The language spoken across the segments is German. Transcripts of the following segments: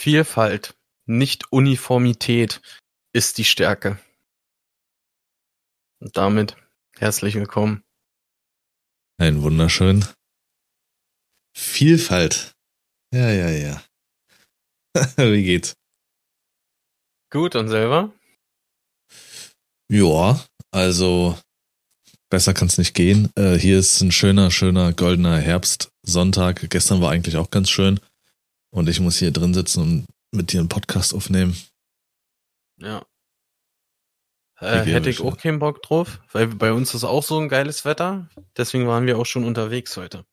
Vielfalt, nicht Uniformität ist die Stärke. Und damit herzlich willkommen. Ein wunderschön. Vielfalt. Ja, ja, ja. Wie geht's? Gut, und selber? Ja, also besser kann's nicht gehen. Äh, hier ist ein schöner, schöner goldener Herbstsonntag. Gestern war eigentlich auch ganz schön. Und ich muss hier drin sitzen und mit dir einen Podcast aufnehmen. Ja. Äh, hätte ich auch keinen Bock drauf, weil bei uns ist auch so ein geiles Wetter. Deswegen waren wir auch schon unterwegs heute.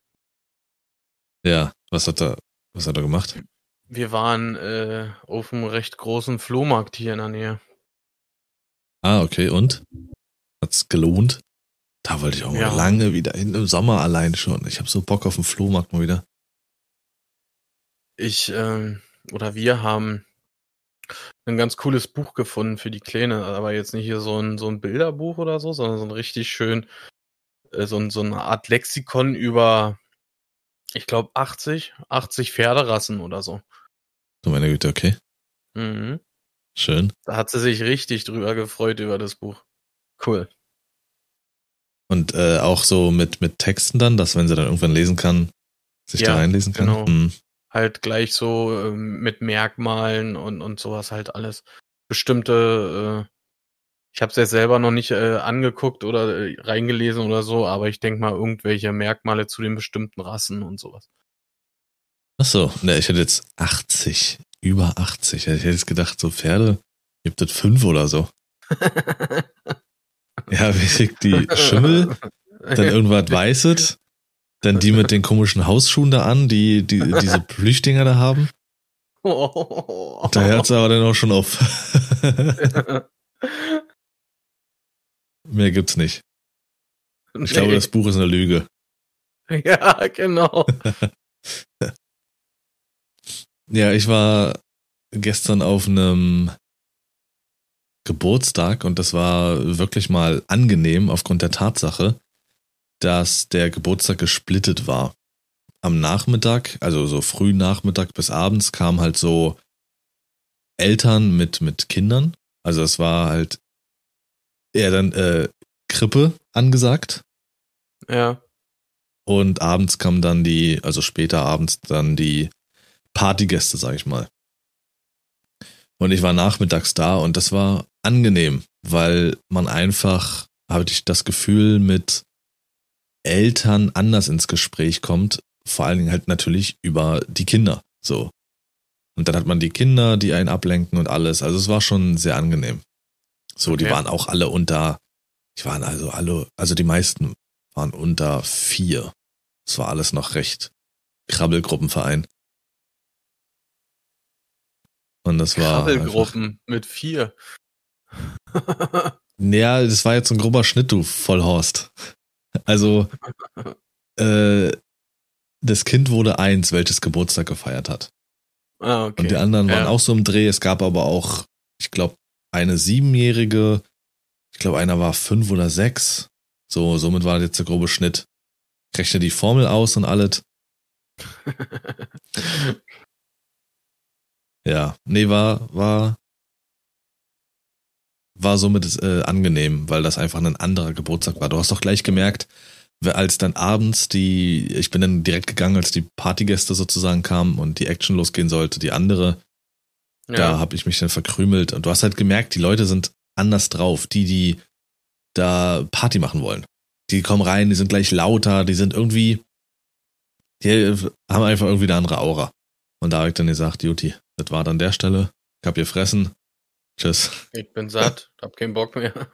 Ja, was hat er, was hat er gemacht? Wir waren äh, auf einem recht großen Flohmarkt hier in der Nähe. Ah, okay, und? Hat's gelohnt? Da wollte ich auch ja. mal lange wieder hin, im Sommer allein schon. Ich habe so Bock auf den Flohmarkt mal wieder. Ich, ähm, oder wir haben ein ganz cooles Buch gefunden für die Kleine, aber jetzt nicht hier so ein, so ein Bilderbuch oder so, sondern so ein richtig schön, äh, so, ein, so eine Art Lexikon über, ich glaube, 80, 80 Pferderassen oder so. Du meine Güte, okay. Mhm. Schön. Da hat sie sich richtig drüber gefreut über das Buch. Cool. Und äh, auch so mit, mit Texten dann, dass wenn sie dann irgendwann lesen kann, sich ja, da reinlesen kann. Genau. Hm halt gleich so äh, mit Merkmalen und, und sowas halt alles. Bestimmte, äh, ich habe es jetzt selber noch nicht äh, angeguckt oder äh, reingelesen oder so, aber ich denke mal irgendwelche Merkmale zu den bestimmten Rassen und sowas. Ach so, ne, ich hätte jetzt 80, über 80. Ich hätte jetzt gedacht, so Pferde, gibt es fünf oder so. ja, wie die Schimmel, dann irgendwas Weißes, dann die mit den komischen Hausschuhen da an, die, die diese Plüchdinger da haben. Da hört es aber dann auch schon auf. Mehr gibt's nicht. Ich nee. glaube, das Buch ist eine Lüge. Ja, genau. ja, ich war gestern auf einem Geburtstag und das war wirklich mal angenehm aufgrund der Tatsache, dass der Geburtstag gesplittet war. Am Nachmittag, also so früh Nachmittag bis abends, kamen halt so Eltern mit, mit Kindern. Also es war halt eher dann äh, Krippe angesagt. Ja. Und abends kamen dann die, also später abends dann die Partygäste, sag ich mal. Und ich war nachmittags da und das war angenehm, weil man einfach, hatte ich das Gefühl, mit Eltern anders ins Gespräch kommt, vor allen Dingen halt natürlich über die Kinder. So. Und dann hat man die Kinder, die einen ablenken und alles. Also es war schon sehr angenehm. So, okay. die waren auch alle unter, ich waren also alle, also die meisten waren unter vier. Es war alles noch recht Krabbelgruppenverein. Und das war. Krabbelgruppen einfach, mit vier. ja, das war jetzt ein grober Schnitt, du Vollhorst. Also, äh, das Kind wurde eins, welches Geburtstag gefeiert hat. Ah, okay. Und die anderen waren ja. auch so im Dreh. Es gab aber auch, ich glaube, eine siebenjährige, ich glaube, einer war fünf oder sechs. So, somit war jetzt der grobe Schnitt. Rechne die Formel aus und alles. ja, nee, war, war, war somit äh, angenehm, weil das einfach ein anderer Geburtstag war. Du hast doch gleich gemerkt, als dann abends die, ich bin dann direkt gegangen, als die Partygäste sozusagen kamen und die Action losgehen sollte, die andere, ja. da habe ich mich dann verkrümelt und du hast halt gemerkt, die Leute sind anders drauf, die, die da Party machen wollen. Die kommen rein, die sind gleich lauter, die sind irgendwie, die haben einfach irgendwie eine andere Aura. Und da habe ich dann gesagt, Juti, das war dann der Stelle, ich hab ihr fressen, Tschüss. Ich bin satt, hab keinen Bock mehr.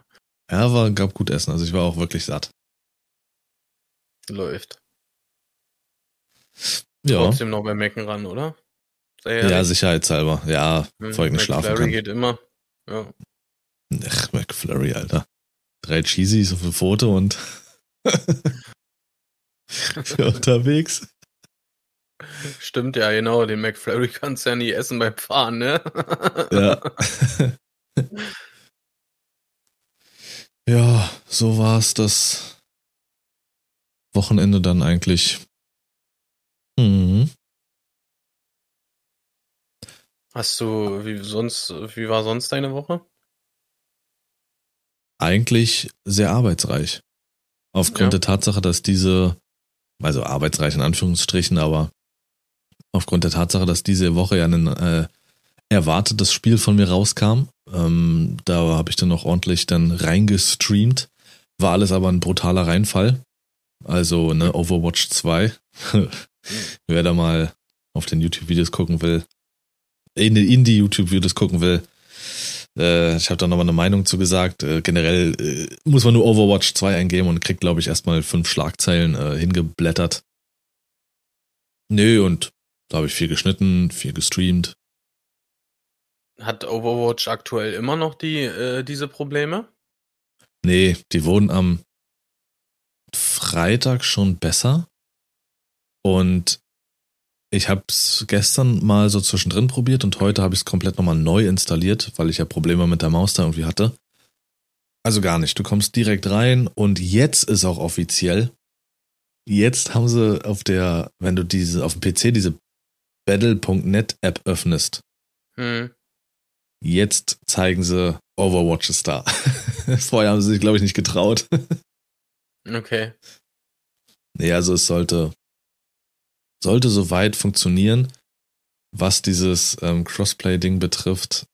Ja, aber gab gut essen. Also ich war auch wirklich satt. Läuft. Ja. Trotzdem noch bei Mecken ran, oder? Ja, sicherheitshalber. Ja, hm, folgende schlafen McFlurry geht immer. Ja. Ach, McFlurry, Alter. Drei Cheesies auf ein Foto und für unterwegs. Stimmt ja, genau. Den McFlurry kannst du ja nie essen beim Fahren, ne? ja. ja, so war es das Wochenende dann eigentlich. Mhm. Hast du, wie sonst, wie war sonst deine Woche? Eigentlich sehr arbeitsreich. Aufgrund Ja. der Tatsache, dass diese, also arbeitsreich in Anführungsstrichen, aber aufgrund der Tatsache, dass diese Woche ja ein äh, erwartetes Spiel von mir rauskam, ähm, da habe ich dann noch ordentlich dann reingestreamt. War alles aber ein brutaler Reinfall. Also, ne, Overwatch 2. Wer da mal auf den YouTube-Videos gucken will, in die Indie-YouTube-Videos gucken will, äh, ich habe da nochmal eine Meinung zu gesagt. Äh, generell äh, muss man nur Overwatch 2 eingeben und kriegt, glaube ich, erstmal fünf Schlagzeilen äh, hingeblättert. Nö, und da habe ich viel geschnitten, viel gestreamt. Hat Overwatch aktuell immer noch die, äh, diese Probleme? Nee, die wurden am Freitag schon besser. Und ich habe es gestern mal so zwischendrin probiert und heute habe ich es komplett nochmal neu installiert, weil ich ja Probleme mit der Maus da irgendwie hatte. Also gar nicht. Du kommst direkt rein und jetzt ist auch offiziell. Jetzt haben sie auf der, wenn du diese auf dem PC diese Battle.net App öffnest, Hm. jetzt zeigen sie Overwatch ist da. Vorher haben sie sich, glaube ich, nicht getraut. Okay. Nee, also es sollte, sollte soweit funktionieren, was dieses ähm, Crossplay-Ding betrifft.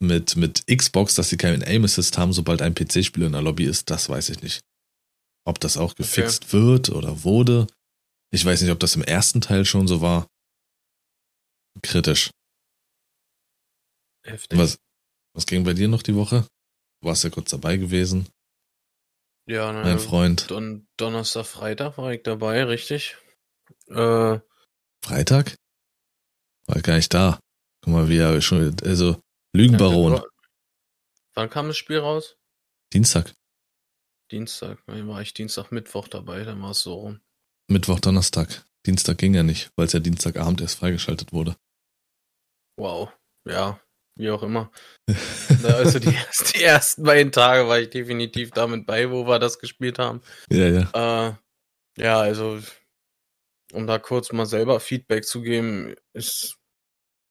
Mit, mit Xbox, dass sie keinen Aim Assist haben, sobald ein PC-Spieler in der Lobby ist, das weiß ich nicht. Ob das auch gefixt wird oder wurde. Ich weiß nicht, ob das im ersten Teil schon so war. Kritisch. Heftig. Was, was ging bei dir noch die Woche? Du warst ja kurz dabei gewesen, Ja, ne, mein Freund. Don Donnerstag, Freitag war ich dabei, richtig? Äh, Freitag? War gar nicht da. Guck mal, wie er schon, also, Lügenbaron. ja, wann kam das Spiel raus? Dienstag. Dienstag. War ich Dienstag, Mittwoch dabei, dann war es so rum. Mittwoch, Donnerstag. Dienstag ging ja nicht, weil es ja Dienstagabend erst freigeschaltet wurde. Wow. Ja, wie auch immer. Also die, die ersten beiden Tage war ich definitiv damit bei, wo wir das gespielt haben. Ja, ja. Äh, ja, also, um da kurz mal selber Feedback zu geben, es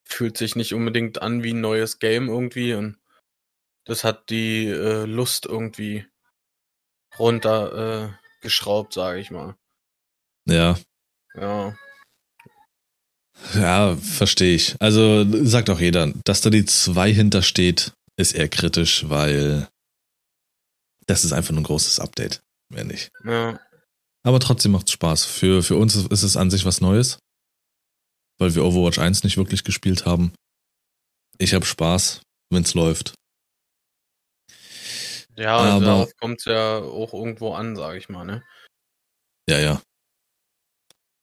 fühlt sich nicht unbedingt an wie ein neues Game irgendwie und das hat die äh, Lust irgendwie runter äh, sage ich mal. Ja, Ja, ja, verstehe ich. Also sagt auch jeder, dass da die 2 hintersteht, ist eher kritisch, weil das ist einfach nur ein großes Update. Mehr nicht. ja, Aber trotzdem macht's Spaß. Für, für uns ist es an sich was Neues, weil wir Overwatch 1 nicht wirklich gespielt haben. Ich habe Spaß, wenn's läuft. ja, Aber- darauf kommt es ja auch irgendwo an, sage ich mal, ne? Ja, ja.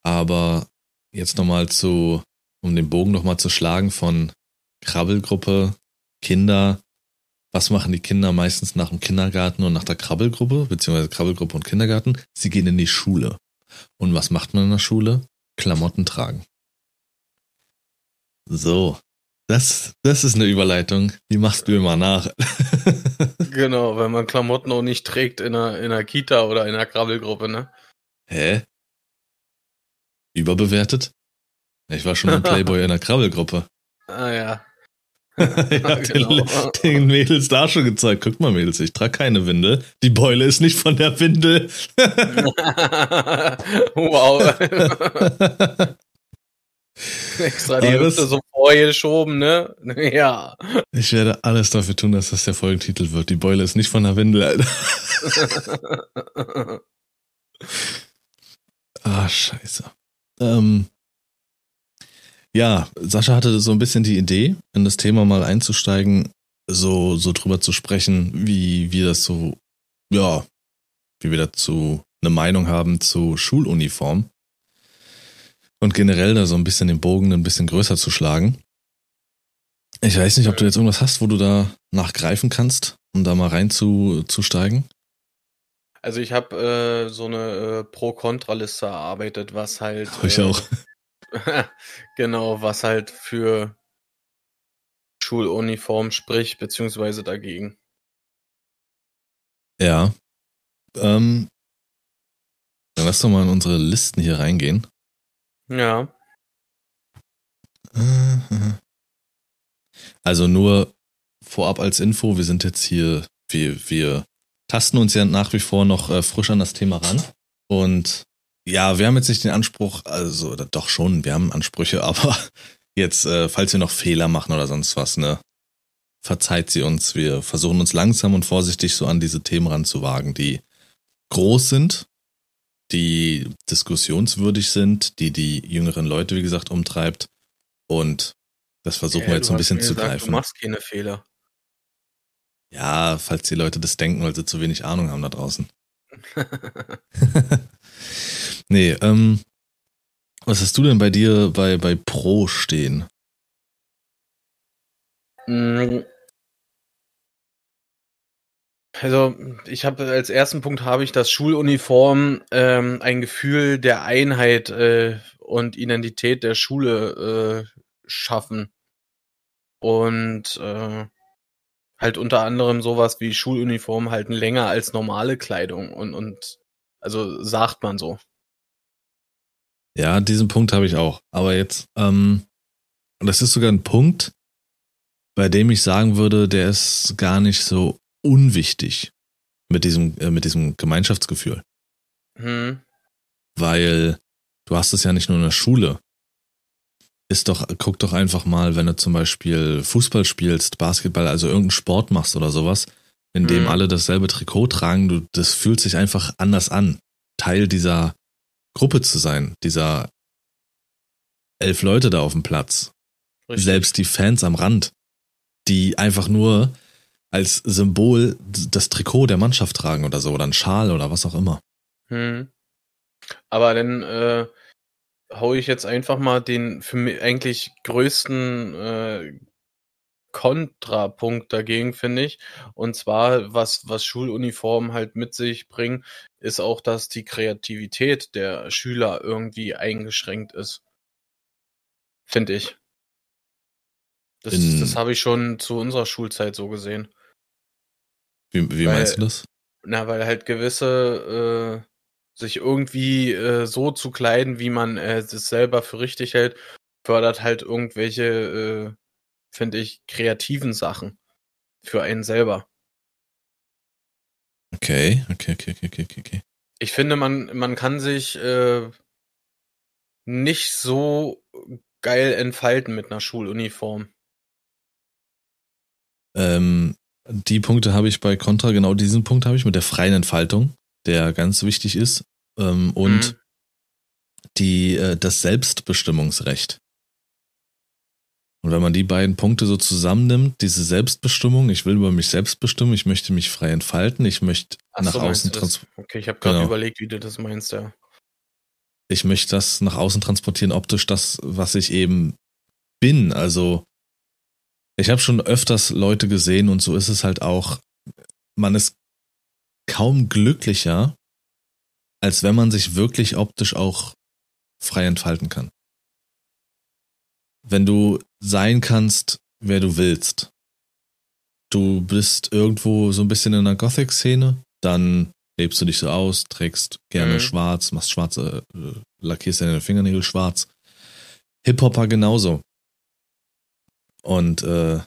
Aber jetzt nochmal zu, um den Bogen nochmal zu schlagen von Krabbelgruppe, Kinder. Was machen die Kinder meistens nach dem Kindergarten und nach der Krabbelgruppe, beziehungsweise Krabbelgruppe und Kindergarten? Sie gehen in die Schule. Und was macht man in der Schule? Klamotten tragen. So. Das, das ist eine Überleitung. Die machst du immer nach. Genau, wenn man Klamotten auch nicht trägt in einer, in einer Kita oder in einer Krabbelgruppe, ne? Hä? Überbewertet? Ich war schon ein Playboy in der Krabbelgruppe. Ah ja. ja, Genau. den, den Mädels da schon gezeigt. Guck mal, Mädels, ich trage keine Windel. Die Beule ist nicht von der Windel. wow. Extra die Hüfte so vorgeschoben, ne? Ja. ich werde alles dafür tun, dass das der Folgentitel wird. Die Beule ist nicht von der Windel, Alter. Ah, scheiße. Ähm, ja, Sascha hatte so ein bisschen die Idee, in das Thema mal einzusteigen, so, so drüber zu sprechen, wie wir das so, ja, wie wir dazu eine Meinung haben zu Schuluniform. Und generell da so ein bisschen den Bogen ein bisschen größer zu schlagen. Ich weiß nicht, ob du jetzt irgendwas hast, wo du da nachgreifen kannst, um da mal reinzusteigen. Also ich habe äh, so eine äh, Pro-Kontra-Liste erarbeitet, was halt Hab ich äh, auch. genau, was halt für Schuluniform spricht, beziehungsweise dagegen. Ja. Ähm, dann lass doch mal in unsere Listen hier reingehen. Ja. Äh, Also nur vorab als Info, wir sind jetzt hier, wir, wir tasten uns ja nach wie vor noch äh, frisch an das Thema ran. Und ja, wir haben jetzt nicht den Anspruch, also doch schon, wir haben Ansprüche, aber jetzt, äh, falls wir noch Fehler machen oder sonst was, ne, verzeiht sie uns. Wir versuchen uns langsam und vorsichtig so an diese Themen ranzuwagen, die groß sind, die diskussionswürdig sind, die die jüngeren Leute, wie gesagt, umtreibt. Und das versuchen ja, wir jetzt so ein bisschen zu gesagt, greifen. Du machst keine Fehler. Ja, falls die Leute das denken, weil sie zu wenig Ahnung haben da draußen. nee, ähm, was hast du denn bei dir bei, bei Pro stehen? Mm. Also ich habe als ersten Punkt habe ich das Schuluniform ähm, ein Gefühl der Einheit äh, und Identität der Schule äh, schaffen und äh, halt unter anderem sowas wie Schuluniform halten länger als normale Kleidung und und also sagt man so. Ja, diesen Punkt habe ich auch. Aber jetzt, ähm, das ist sogar ein Punkt, bei dem ich sagen würde, der ist gar nicht so unwichtig mit diesem, äh, mit diesem Gemeinschaftsgefühl. Hm. Weil du hast es ja nicht nur in der Schule. Ist doch, guck doch einfach mal, wenn du zum Beispiel Fußball spielst, Basketball, also irgendeinen Sport machst oder sowas, in dem hm. alle dasselbe Trikot tragen, du, das fühlt sich einfach anders an. Teil dieser Gruppe zu sein, dieser elf Leute da auf dem Platz. Richtig. Selbst die Fans am Rand, die einfach nur als Symbol das Trikot der Mannschaft tragen oder so, oder ein Schal oder was auch immer. Hm. Aber dann äh, hau ich jetzt einfach mal den für mich eigentlich größten äh, Kontrapunkt dagegen, finde ich. Und zwar, was, was Schuluniformen halt mit sich bringen, ist auch, dass die Kreativität der Schüler irgendwie eingeschränkt ist. Finde ich. Das, das habe ich schon zu unserer Schulzeit so gesehen. Wie, wie weil, meinst du das? Na, weil halt gewisse äh, sich irgendwie äh, so zu kleiden, wie man äh, es selber für richtig hält, fördert halt irgendwelche, äh, finde ich, kreativen Sachen für einen selber. Okay, okay, okay, okay, okay, okay. Ich finde, man, man kann sich äh, nicht so geil entfalten mit einer Schuluniform. Ähm, die Punkte habe ich bei Contra, genau diesen Punkt habe ich mit der freien Entfaltung, der ganz wichtig ist. Ähm, und mhm. die, äh, das Selbstbestimmungsrecht. Und wenn man die beiden Punkte so zusammennimmt, diese Selbstbestimmung, ich will über mich selbst bestimmen, ich möchte mich frei entfalten, ich möchte Ach nach so, außen transportieren. Okay, ich habe gerade genau. überlegt, wie du das meinst, ja. Ich möchte das nach außen transportieren, optisch das, was ich eben bin. Also ich habe schon öfters Leute gesehen und so ist es halt auch. Man ist kaum glücklicher, als wenn man sich wirklich optisch auch frei entfalten kann. Wenn du sein kannst, wer du willst. Du bist irgendwo so ein bisschen in der Gothic-Szene, dann lebst du dich so aus, trägst gerne mhm. schwarz, machst schwarze, äh, lackierst deine Fingernägel schwarz. Hip-Hopper genauso. Und äh,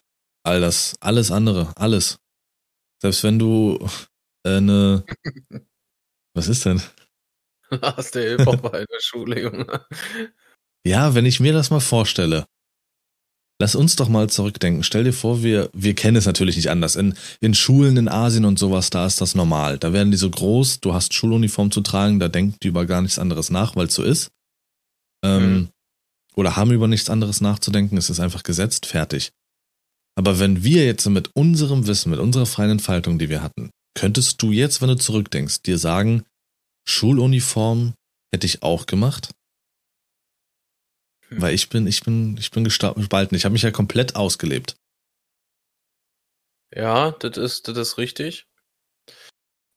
all das, alles andere, alles. Selbst wenn du eine. Was ist denn? Hast der Hip-Hopper in der Schule, Junge. Ja, wenn ich mir das mal vorstelle. Lass uns doch mal zurückdenken. Stell dir vor, wir, wir kennen es natürlich nicht anders. In, in Schulen in Asien und sowas, da ist das normal. Da werden die so groß, du hast Schuluniform zu tragen, da denken die über gar nichts anderes nach, weil es so ist. Ähm, mhm oder haben über nichts anderes nachzudenken, es ist einfach gesetzt, fertig. Aber wenn wir jetzt mit unserem Wissen, mit unserer freien Entfaltung, die wir hatten, könntest du jetzt, wenn du zurückdenkst, dir sagen, Schuluniform hätte ich auch gemacht? Hm. Weil ich bin, ich bin, ich bin gespalten. Ich habe mich ja komplett ausgelebt. Ja, das ist, das ist richtig.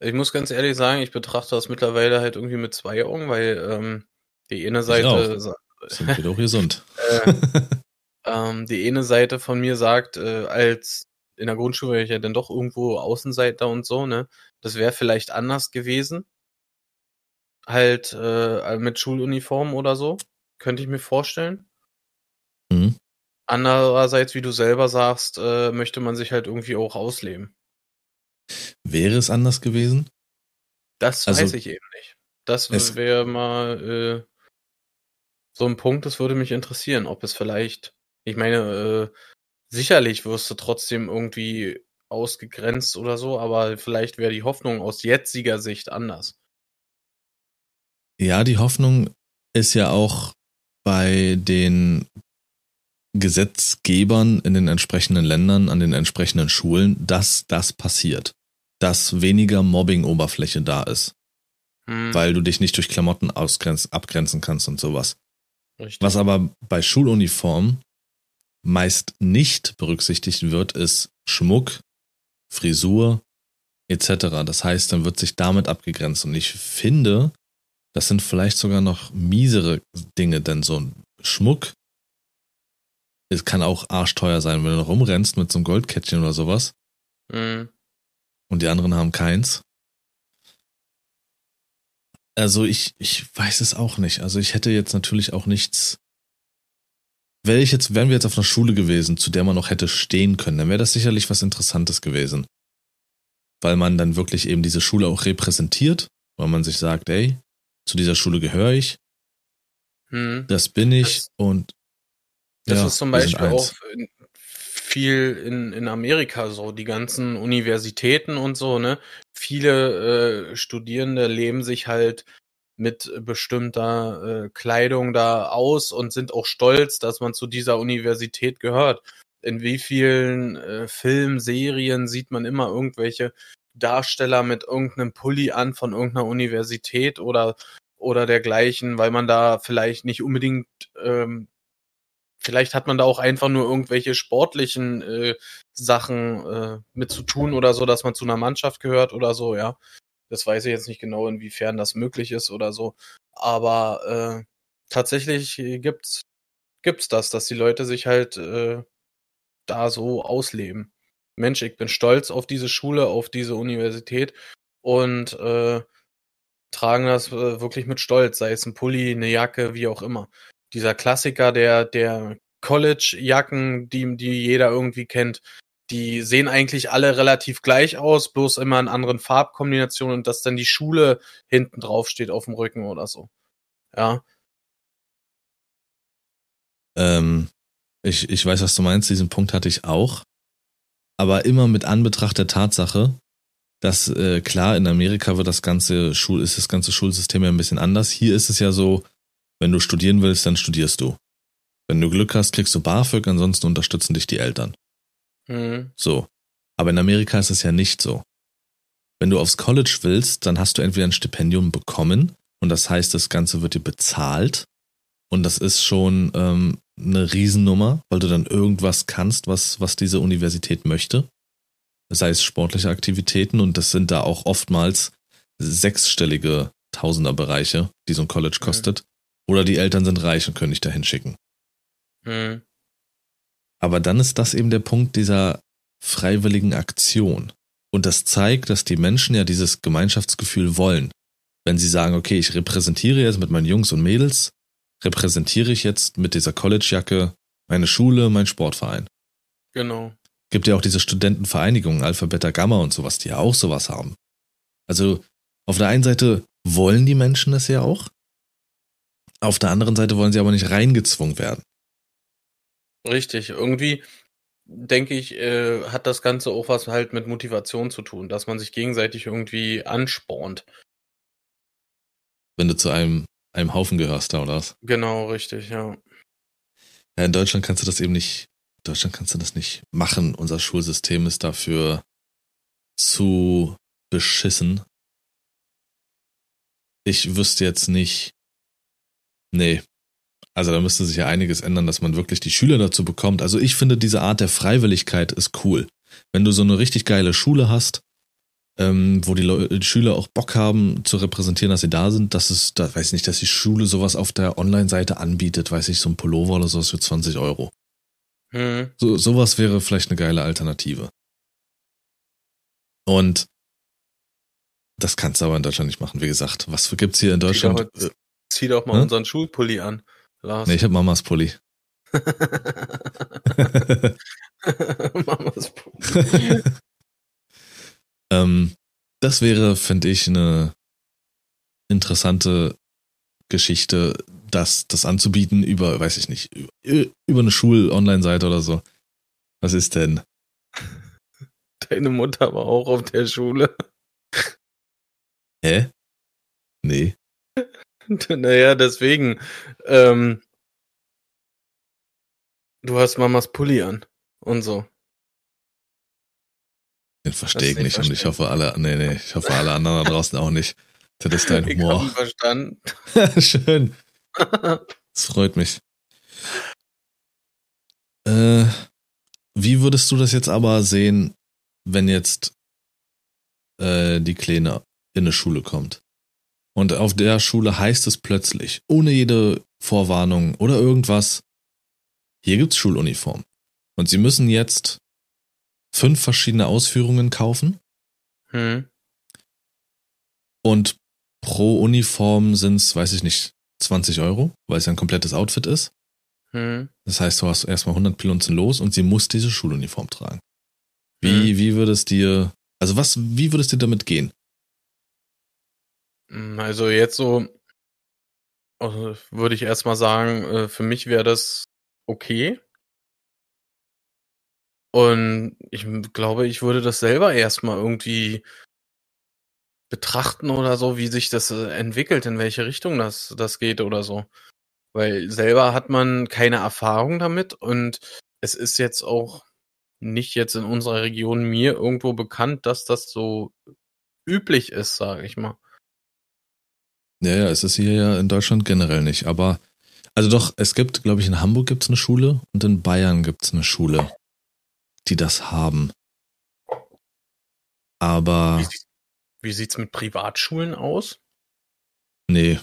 Ich muss ganz ehrlich sagen, ich betrachte das mittlerweile halt irgendwie mit zwei Augen, weil ähm, die eine Seite sind wir doch gesund. äh, ähm, die eine Seite von mir sagt, äh, als in der Grundschule wäre ich ja dann doch irgendwo Außenseiter und so, ne? Das wäre vielleicht anders gewesen. Halt äh, mit Schuluniform oder so. Könnte ich mir vorstellen. Mhm. Andererseits, wie du selber sagst, äh, möchte man sich halt irgendwie auch ausleben. Wäre es anders gewesen? Das Also, weiß ich eben nicht. Das wäre mal äh, so ein Punkt, das würde mich interessieren, ob es vielleicht, ich meine, äh, sicherlich wirst du trotzdem irgendwie ausgegrenzt oder so, aber vielleicht wäre die Hoffnung aus jetziger Sicht anders. Ja, die Hoffnung ist ja auch bei den Gesetzgebern in den entsprechenden Ländern, an den entsprechenden Schulen, dass das passiert. Dass weniger Mobbing-Oberfläche da ist, Hm, weil du dich nicht durch Klamotten abgrenzen kannst und sowas. richtig. Was aber bei Schuluniformen meist nicht berücksichtigt wird, ist Schmuck, Frisur etc. Das heißt, dann wird sich damit abgegrenzt. Und ich finde, das sind vielleicht sogar noch miesere Dinge, denn so ein Schmuck, es kann auch arschteuer sein, wenn du rumrennst mit so einem Goldkettchen oder sowas Hm, und die anderen haben keins. Also ich, ich weiß es auch nicht. Also ich hätte jetzt natürlich auch nichts. Wäre ich jetzt, wären wir jetzt auf einer Schule gewesen, zu der man noch hätte stehen können, dann wäre das sicherlich was Interessantes gewesen. Weil man dann wirklich eben diese Schule auch repräsentiert, weil man sich sagt, ey, zu dieser Schule gehöre ich, hm. das bin ich Das- und Das ja, ist zum Beispiel auch in, viel in, in Amerika so, die ganzen Universitäten und so, ne? Viele äh, Studierende leben sich halt mit bestimmter äh, Kleidung da aus und sind auch stolz, dass man zu dieser Universität gehört. In wie vielen äh, Filmen, Serien sieht man immer irgendwelche Darsteller mit irgendeinem Pulli an von irgendeiner Universität oder oder dergleichen, weil man da vielleicht nicht unbedingt ähm, Vielleicht hat man da auch einfach nur irgendwelche sportlichen äh, Sachen äh, mit zu tun oder so, dass man zu einer Mannschaft gehört oder so, ja. Das weiß ich jetzt nicht genau, inwiefern das möglich ist oder so. Aber äh, tatsächlich gibt's gibt's das, dass die Leute sich halt äh, da so ausleben. Mensch, ich bin stolz auf diese Schule, auf diese Universität und äh, tragen das äh, wirklich mit Stolz, sei es ein Pulli, eine Jacke, wie auch immer dieser Klassiker der, der College-Jacken, die, die jeder irgendwie kennt, die sehen eigentlich alle relativ gleich aus, bloß immer in anderen Farbkombinationen und dass dann die Schule hinten drauf steht auf dem Rücken oder so. Ja. Ähm, ich, ich weiß, was du meinst, diesen Punkt hatte ich auch. Aber immer mit Anbetracht der Tatsache, dass äh, klar, in Amerika wird das ganze Schul, ist das ganze Schulsystem ja ein bisschen anders. Hier ist es ja so, wenn du studieren willst, dann studierst du. Wenn du Glück hast, kriegst du BAföG, ansonsten unterstützen dich die Eltern. Hm. So. Aber in Amerika ist es ja nicht so. Wenn du aufs College willst, dann hast du entweder ein Stipendium bekommen und das heißt, das Ganze wird dir bezahlt und das ist schon ähm, eine Riesennummer, weil du dann irgendwas kannst, was, was diese Universität möchte. Sei es sportliche Aktivitäten und das sind da auch oftmals sechsstellige Tausenderbereiche, die so ein College Mhm. kostet. Oder die Eltern sind reich und können dich dahin schicken. Hm. Aber dann ist das eben der Punkt dieser freiwilligen Aktion. Und das zeigt, dass die Menschen ja dieses Gemeinschaftsgefühl wollen. Wenn sie sagen, okay, ich repräsentiere jetzt mit meinen Jungs und Mädels, repräsentiere ich jetzt mit dieser Collegejacke meine Schule, meinen Sportverein. Genau. Gibt ja auch diese Studentenvereinigungen, Alpha, Beta, Gamma und sowas, die ja auch sowas haben. Also auf der einen Seite wollen die Menschen es ja auch, auf der anderen Seite wollen sie aber nicht reingezwungen werden. Richtig. Irgendwie denke ich, äh, hat das Ganze auch was halt mit Motivation zu tun, dass man sich gegenseitig irgendwie anspornt. Wenn du zu einem, einem Haufen gehörst da oder was? Genau, richtig, ja. Ja, in Deutschland kannst du das eben nicht, in Deutschland kannst du das nicht machen. Unser Schulsystem ist dafür zu beschissen. Ich wüsste jetzt nicht, nee. Also da müsste sich ja einiges ändern, dass man wirklich die Schüler dazu bekommt. Also ich finde, diese Art der Freiwilligkeit ist cool. Wenn du so eine richtig geile Schule hast, ähm, wo die, Leu die Schüler auch Bock haben zu repräsentieren, dass sie da sind, dass es, da weiß ich nicht, dass die Schule sowas auf der Online-Seite anbietet, weiß ich, so ein Pullover oder sowas für 20 Euro. Hm. So, sowas wäre vielleicht eine geile Alternative. Und das kannst du aber in Deutschland nicht machen. Wie gesagt, was gibt's hier in Deutschland? Zieh doch, zieh doch mal Hä? unseren Schulpulli an, Lars. Nee, ich habe Mamas Pulli. Mamas Pulli. ähm, das wäre, finde ich, eine interessante Geschichte, das, das anzubieten über, weiß ich nicht, über eine Schul-Online-Seite oder so. Was ist denn? Deine Mutter war auch auf der Schule. Hä? Nee. Naja, deswegen. Ähm, du hast Mamas Pulli an und so. Den verstehe ich nicht, und ich hoffe alle, nee, nee, ich hoffe alle anderen da draußen auch nicht. Das ist dein Humor. Verstanden. Schön. Das freut mich. Äh, wie würdest du das jetzt aber sehen, wenn jetzt äh, die Kleine in eine Schule kommt? Und auf der Schule heißt es plötzlich, ohne jede Vorwarnung oder irgendwas, hier gibt's Schuluniform. Und sie müssen jetzt fünf verschiedene Ausführungen kaufen. Hm. Und pro Uniform sind's, weiß ich nicht, 20 Euro, weil es ja ein komplettes Outfit ist. Hm. Das heißt, du hast erstmal 100 Pilunzen los und sie muss diese Schuluniform tragen. Wie, Hm. wie würdest dir, also was, wie würdest dir damit gehen? Mm, Also jetzt so also würde ich erstmal sagen, äh, für mich wäre das okay. Und ich glaube, ich würde das selber erstmal irgendwie betrachten oder so, wie sich das äh, entwickelt, in welche Richtung das, das geht oder so. Weil selber hat man keine Erfahrung damit und es ist jetzt auch nicht jetzt in unserer Region mir irgendwo bekannt, dass das so üblich ist, sage ich mal. Ja, ja, es ist hier ja in Deutschland generell nicht, aber also doch, es gibt, glaube ich, in Hamburg gibt's eine Schule und in Bayern gibt's eine Schule, die das haben. Aber Wie, sieht- wie sieht's mit Privatschulen aus? nee,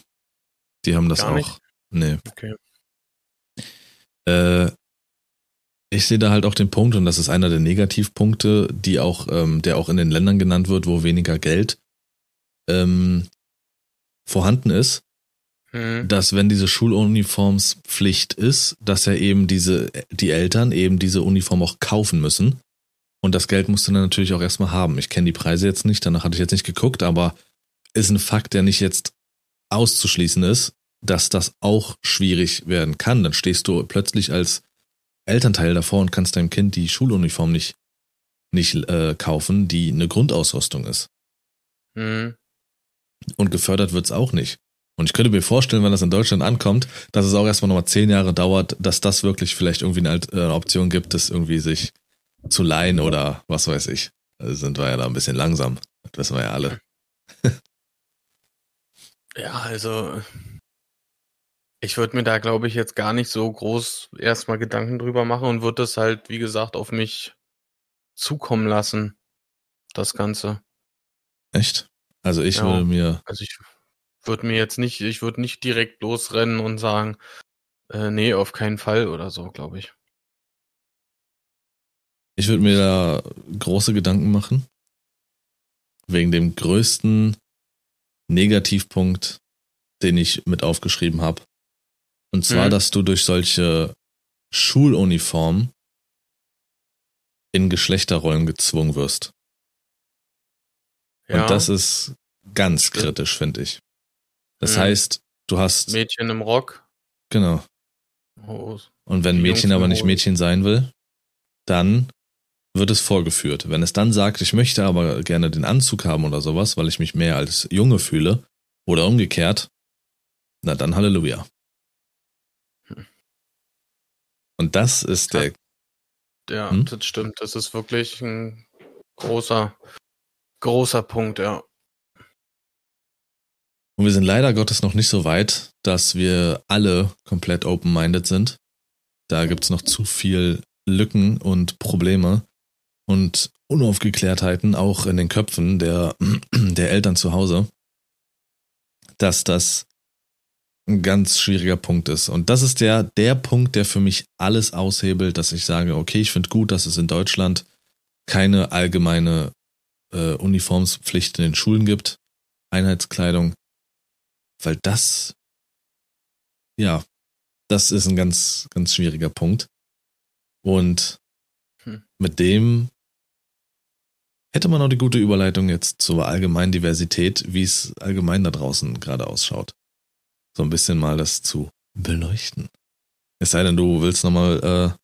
die haben das Gar auch. nicht? Nee. Okay. Äh, ich sehe da halt auch den Punkt, und das ist einer der Negativpunkte, die auch, ähm, der auch in den Ländern genannt wird, wo weniger Geld ähm, vorhanden ist, Hm. dass wenn diese Schuluniformspflicht ist, dass ja eben diese, die Eltern eben diese Uniform auch kaufen müssen. Und das Geld musst du dann natürlich auch erstmal haben. Ich kenne die Preise jetzt nicht, danach hatte ich jetzt nicht geguckt, aber ist ein Fakt, der nicht jetzt auszuschließen ist, dass das auch schwierig werden kann. Dann stehst du plötzlich als Elternteil davor und kannst deinem Kind die Schuluniform nicht, nicht äh, kaufen, die eine Grundausrüstung ist. Hm. Und gefördert wird's auch nicht. Und ich könnte mir vorstellen, wenn das in Deutschland ankommt, dass es auch erstmal nochmal zehn Jahre dauert, dass das wirklich vielleicht irgendwie eine, äh, eine Option gibt, das irgendwie sich zu leihen oder was weiß ich. Also sind wir ja da ein bisschen langsam. Das wissen wir ja alle. Ja, also ich würde mir da, glaube ich, jetzt gar nicht so groß erstmal Gedanken drüber machen und würde das halt, wie gesagt, auf mich zukommen lassen, das Ganze. Echt? Also ich Ja. würde mir, Also ich würde mir jetzt nicht, ich würde nicht direkt losrennen und sagen, äh, nee, auf keinen Fall oder so, glaube ich. ich würde mir da große Gedanken machen. Wegen dem größten Negativpunkt, den ich mit aufgeschrieben habe. Und zwar, Mhm. dass du durch solche Schuluniformen in Geschlechterrollen gezwungen wirst. Ja, Und das ist ganz kritisch, finde ich. Das Mhm. heißt, du hast, Mädchen im Rock. genau. Oh, Und wenn Mädchen aber nicht. Mädchen sein will, dann wird es vorgeführt. Wenn es dann sagt, ich möchte aber gerne den Anzug haben oder sowas, weil ich mich mehr als Junge fühle, oder umgekehrt, na dann Halleluja. Hm. Und das ist der, ja, Hm? das stimmt. Das ist wirklich ein großer, großer Punkt, ja. und wir sind leider Gottes noch nicht so weit, dass wir alle komplett open-minded sind. Da gibt's noch zu viel Lücken und Probleme und Unaufgeklärtheiten auch in den Köpfen der, der Eltern zu Hause, dass das ein ganz schwieriger Punkt ist. Und das ist der, der Punkt, der für mich alles aushebelt, dass ich sage, okay, ich finde gut, dass es in Deutschland keine allgemeine äh, Uniformspflicht in den Schulen gibt, Einheitskleidung, weil das, ja, das ist ein ganz, ganz schwieriger Punkt. Und hm. mit dem hätte man auch die gute Überleitung jetzt zur allgemeinen Diversität, wie es allgemein da draußen gerade ausschaut. So ein bisschen mal das zu beleuchten. Es sei denn, du willst nochmal äh,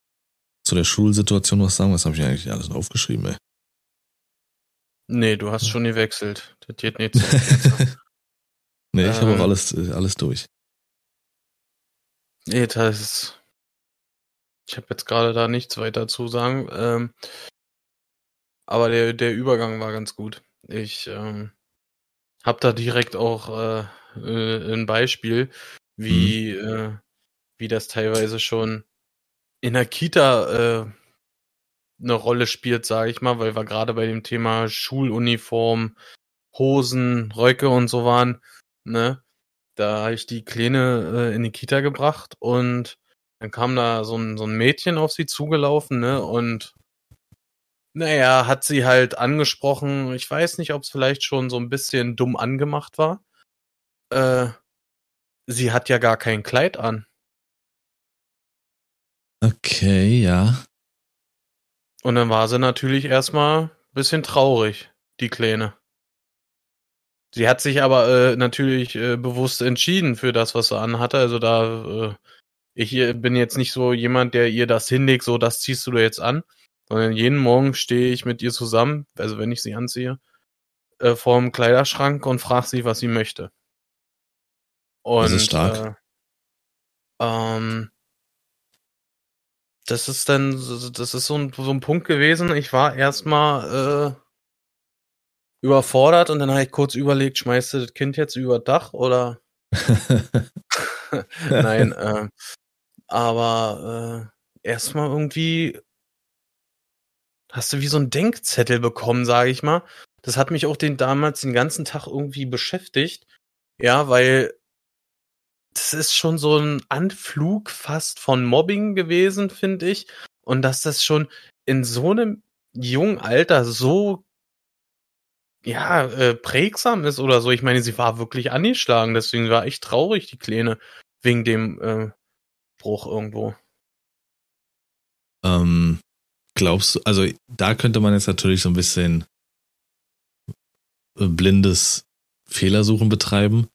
zu der Schulsituation was sagen? Was habe ich eigentlich alles aufgeschrieben, ey? Nee, du hast schon gewechselt. Das geht nicht nee, ich ähm, habe auch alles, alles durch. Nee, das ist. Ich habe jetzt gerade da nichts weiter zu sagen. Ähm, aber der, der Übergang war ganz gut. Ich ähm, habe da direkt auch äh, äh, ein Beispiel, wie, mhm. äh, wie das teilweise schon in der Kita äh, eine Rolle spielt, sage ich mal, weil wir gerade bei dem Thema Schuluniform, Hosen, Röcke und so waren, ne? Da habe ich die Kleine äh, in die Kita gebracht und dann kam da so ein, so ein Mädchen auf sie zugelaufen, ne? Und naja, hat sie halt angesprochen, ich weiß nicht, ob es vielleicht schon so ein bisschen dumm angemacht war. Äh, sie hat ja gar kein Kleid an. Okay, ja. Und dann war sie natürlich erstmal ein bisschen traurig, die Kleine. Sie hat sich aber äh, natürlich äh, bewusst entschieden für das, was sie anhatte. Also da, äh, ich bin jetzt nicht so jemand, der ihr das hinlegt, so das ziehst du dir jetzt an sondern jeden Morgen stehe ich mit ihr zusammen, also wenn ich sie anziehe, äh, vorm Kleiderschrank und frage sie, was sie möchte. Und, das ist stark. Äh, ähm, das ist dann, das ist so ein, so ein Punkt gewesen. Ich war erstmal äh, überfordert und dann habe ich kurz überlegt, schmeißt du das Kind jetzt über Dach oder? Nein, äh, aber äh, erstmal irgendwie hast du wie so ein Denkzettel bekommen, sage ich mal. Das hat mich auch den damals den ganzen Tag irgendwie beschäftigt. Ja, weil das ist schon so ein Anflug fast von Mobbing gewesen, finde ich. Und dass das schon in so einem jungen Alter so ja, äh, prägsam ist oder so. Ich meine, sie war wirklich angeschlagen, deswegen war ich traurig, die Kleine, wegen dem äh, Bruch irgendwo. Ähm, Glaubst du, also da könnte man jetzt natürlich so ein bisschen äh, blindes Fehlersuchen betreiben.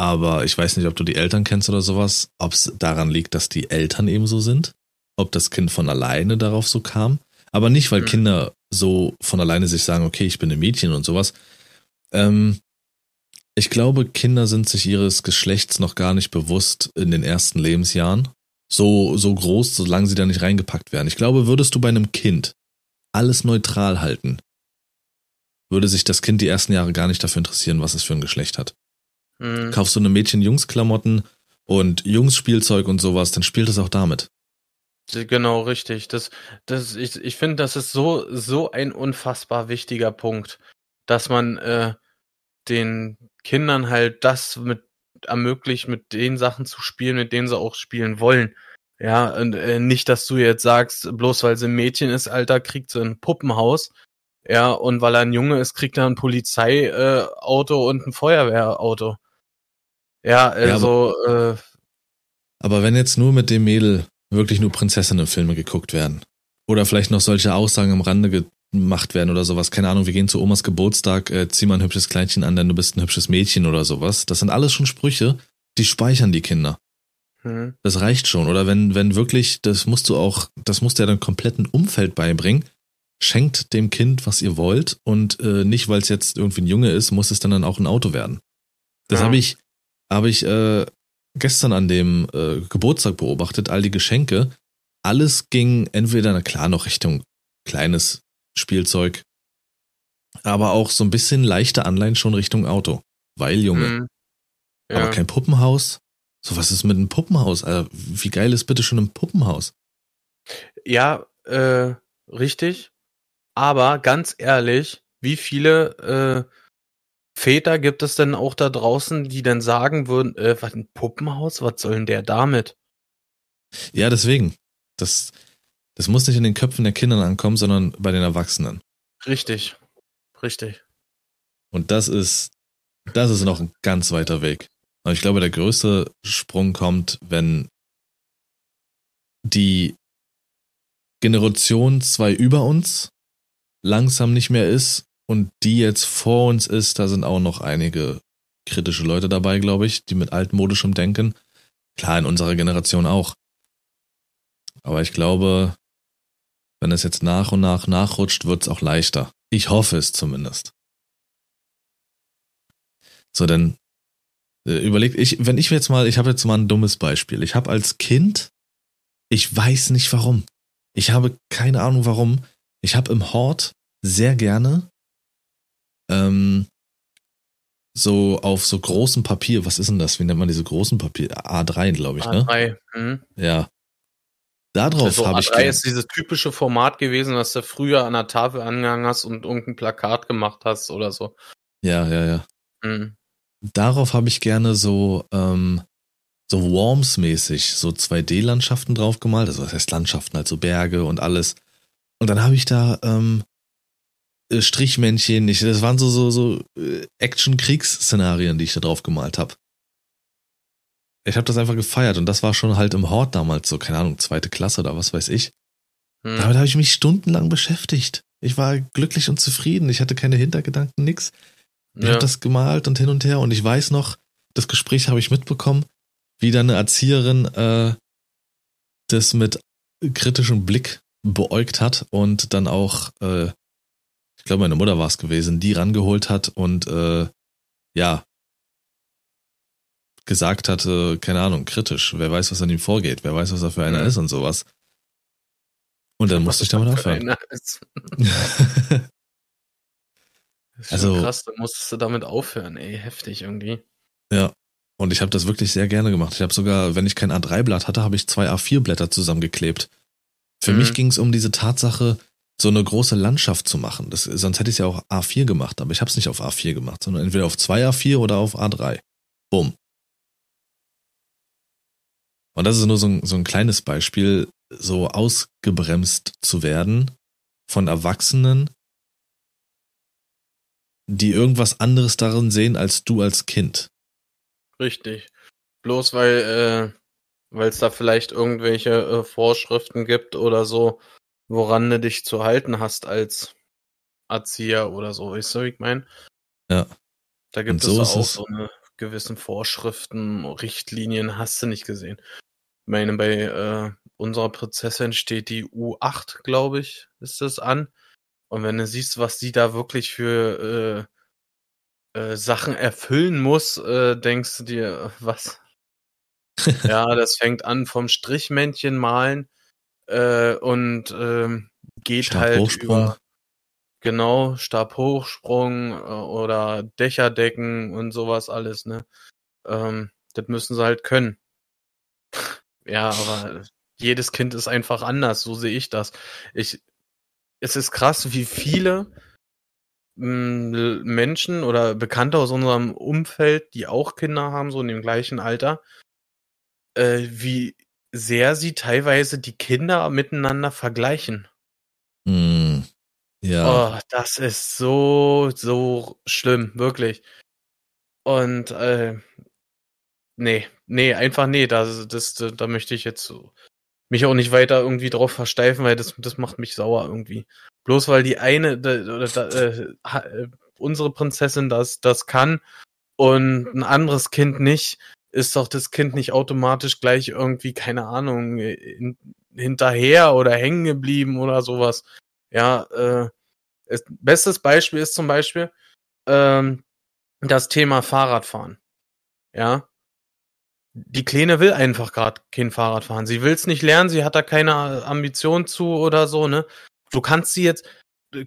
Aber ich weiß nicht, ob du die Eltern kennst oder sowas, ob es daran liegt, dass die Eltern eben so sind, ob das Kind von alleine darauf so kam. Aber nicht, weil mhm. Kinder so von alleine sich sagen, okay, ich bin ein Mädchen und sowas. Ähm, ich glaube, Kinder sind sich ihres Geschlechts noch gar nicht bewusst in den ersten Lebensjahren so, so groß, solange sie da nicht reingepackt werden. Ich glaube, würdest du bei einem Kind alles neutral halten, würde sich das Kind die ersten Jahre gar nicht dafür interessieren, was es für ein Geschlecht hat. Mhm. Kaufst du eine Mädchen-Jungs-Klamotten und Jungs-Spielzeug und sowas, dann spielt es auch damit. Genau, richtig. Das, das, ich, ich finde, das ist so, so ein unfassbar wichtiger Punkt, dass man äh, den Kindern halt das mit ermöglicht, mit den Sachen zu spielen, mit denen sie auch spielen wollen. Ja, und äh, nicht, dass du jetzt sagst, bloß weil sie ein Mädchen ist, Alter, kriegt sie ein Puppenhaus. Ja, und weil er ein Junge ist, kriegt er ein Polizeiauto äh, und ein Feuerwehrauto. Ja, also. Ja, aber, äh, aber wenn jetzt nur mit dem Mädel wirklich nur Prinzessinnenfilme geguckt werden oder vielleicht noch solche Aussagen am Rande gemacht werden oder sowas. Keine Ahnung, wir gehen zu Omas Geburtstag, äh, zieh mal ein hübsches Kleinchen an, denn du bist ein hübsches Mädchen oder sowas. Das sind alles schon Sprüche, die speichern die Kinder. Mhm. Das reicht schon. Oder wenn, wenn wirklich, das musst du auch, das musst du ja deinem kompletten Umfeld beibringen. Schenkt dem Kind, was ihr wollt und äh, nicht, weil es jetzt irgendwie ein Junge ist, muss es dann, dann auch ein Auto werden. Das ja. habe ich, habe ich äh, gestern an dem äh, Geburtstag beobachtet, all die Geschenke. Alles ging entweder, na klar, noch Richtung kleines Spielzeug. Aber auch so ein bisschen leichte Anleihen schon Richtung Auto. Weil, Junge. Mhm. Ja. Aber kein Puppenhaus. So, was ist mit einem Puppenhaus? Also, wie geil ist bitte schon ein Puppenhaus? Ja, äh, richtig. Aber ganz ehrlich, wie viele äh, Väter gibt es denn auch da draußen, die dann sagen würden, äh, was ein Puppenhaus, was soll denn der damit? Ja, deswegen. Das, das muss nicht in den Köpfen der Kinder ankommen, sondern bei den Erwachsenen. Richtig. Richtig. Und das ist, das ist noch ein ganz weiter Weg. Und ich glaube, der größte Sprung kommt, wenn die Generation zwei über uns langsam nicht mehr ist und die jetzt vor uns ist, da sind auch noch einige kritische Leute dabei, glaube ich, die mit altmodischem Denken. Klar, in unserer Generation auch. Aber ich glaube, wenn es jetzt nach und nach nachrutscht, wird es auch leichter. Ich hoffe es zumindest. So, dann äh, überlegt, ich, wenn ich jetzt mal, ich habe jetzt mal ein dummes Beispiel. Ich habe als Kind, ich weiß nicht warum. Ich habe keine Ahnung warum. Ich habe im Hort sehr gerne ähm, so auf so großem Papier, was ist denn das? Wie nennt man diese großen Papier? A3, glaube ich, ne? A3. Hm. Ja. Darauf Also habe ich A3 ist dieses typische Format gewesen, was du früher an der Tafel angehangen hast und irgendein Plakat gemacht hast oder so. Ja, ja, ja. Hm. Darauf habe ich gerne so ähm, so Worms-mäßig so 2D-Landschaften drauf gemalt. Also was heißt Landschaften, also Berge und alles. Und dann habe ich da ähm, äh, Strichmännchen, ich, das waren so so so äh, Action-Kriegsszenarien, die ich da drauf gemalt habe. Ich habe das einfach gefeiert und das war schon halt im Hort damals so, keine Ahnung, zweite Klasse oder was weiß ich. Hm. Damit habe ich mich stundenlang beschäftigt. Ich war glücklich und zufrieden. Ich hatte keine Hintergedanken, nix. Ich Ja. habe das gemalt und hin und her und ich weiß noch, das Gespräch habe ich mitbekommen, wie dann eine Erzieherin äh, das mit kritischem Blick beäugt hat und dann auch, äh, ich glaube meine Mutter war es gewesen, die rangeholt hat und äh, ja gesagt hat, äh, keine Ahnung, kritisch, wer weiß, was an ihm vorgeht, wer weiß, was er für einer Mhm. ist und sowas. Und dann musste ich damit aufhören. Also- krass, dann musstest du damit aufhören, ey, heftig irgendwie. Ja. Und ich habe das wirklich sehr gerne gemacht. Ich habe sogar, wenn ich kein A3-Blatt hatte, habe ich zwei A4-Blätter zusammengeklebt. Für Mhm. mich ging es um diese Tatsache, so eine große Landschaft zu machen. Das, sonst hätte ich es ja auch A4 gemacht, aber ich habe es nicht auf A4 gemacht, sondern entweder auf zwei A4 oder auf A3. Bumm. Und das ist nur so ein, so ein kleines Beispiel, so ausgebremst zu werden von Erwachsenen, die irgendwas anderes darin sehen als du als Kind. Richtig. Bloß weil, äh, weil es da vielleicht irgendwelche äh, Vorschriften gibt oder so, woran du dich zu halten hast als Erzieher oder so, weißt du, wie ich meine? Ja. Da gibt es so ist auch es. so eine gewissen Vorschriften, Richtlinien, hast du nicht gesehen. Ich meine, bei äh, unserer Prinzessin steht die U8, glaube ich, ist das an. Und wenn du siehst, was die da wirklich für äh, äh, Sachen erfüllen muss, äh, denkst du dir, äh, was? ja, das fängt an vom Strichmännchen malen äh, und ähm, geht halt Stabhochsprung. über genau Stabhochsprung äh, oder Dächerdecken und sowas alles, ne? Ähm, das müssen sie halt können. Ja, aber jedes Kind ist einfach anders, so sehe ich das. Ich, es ist krass, wie viele mh, Menschen oder Bekannte aus unserem Umfeld, die auch Kinder haben, so in dem gleichen Alter, äh, wie sehr sie teilweise die Kinder miteinander vergleichen. Hm. Ja. Oh, das ist so, so schlimm, wirklich. Und äh, nee, nee, einfach nee, das, das, da möchte ich jetzt mich auch nicht weiter irgendwie drauf versteifen, weil das, das macht mich sauer irgendwie. Bloß weil die eine, da, da, äh, äh, unsere Prinzessin das, das kann und ein anderes Kind nicht, ist doch das Kind nicht automatisch gleich irgendwie, keine Ahnung, hin, hinterher oder hängen geblieben oder sowas. Ja, äh, es, bestes Beispiel ist zum Beispiel ähm, das Thema Fahrradfahren. Ja. Die Kleine will einfach gerade kein Fahrrad fahren. Sie will es nicht lernen, sie hat da keine Ambition zu oder so, ne? Du kannst sie jetzt,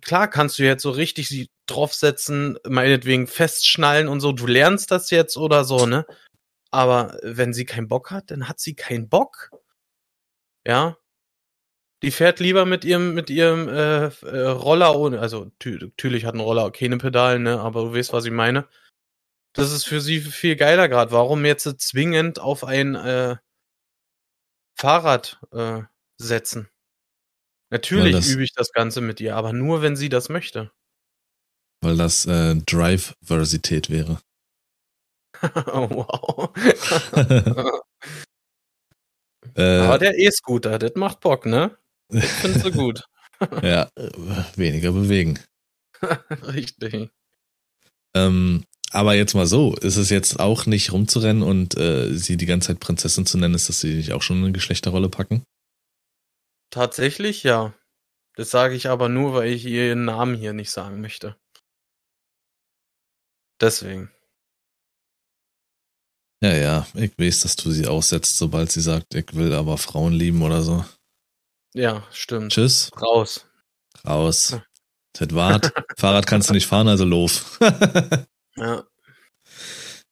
klar kannst du jetzt so richtig sie draufsetzen, meinetwegen festschnallen und so, du lernst das jetzt oder so, ne? Aber wenn sie keinen Bock hat, dann hat sie keinen Bock. Ja. Die fährt lieber mit ihrem, mit ihrem äh, äh, Roller ohne, also tü- natürlich hat ein Roller keine Pedalen, ne, aber du weißt, was ich meine. Das ist für sie viel geiler gerade. Warum jetzt zwingend auf ein äh, Fahrrad äh, setzen? Natürlich das- übe ich das Ganze mit ihr, aber nur wenn sie das möchte. Weil das äh, Drive-Versität wäre. Wow. Äh, Aber der E-Scooter, das macht Bock, ne? Ich find's so gut. ja, weniger bewegen. Richtig. Ähm, aber jetzt mal so, ist es jetzt auch nicht rumzurennen und äh, sie die ganze Zeit Prinzessin zu nennen, ist das sie nicht auch schon eine Geschlechterrolle packen? Tatsächlich ja. Das sage ich aber nur, weil ich ihren Namen hier nicht sagen möchte. Deswegen. Ja, ja, ich weiß, dass du sie aussetzt, sobald sie sagt, ich will aber Frauen lieben oder so. Ja, stimmt. Tschüss. Raus. Raus. Das wart. Fahrrad kannst du nicht fahren, also lauf. ja.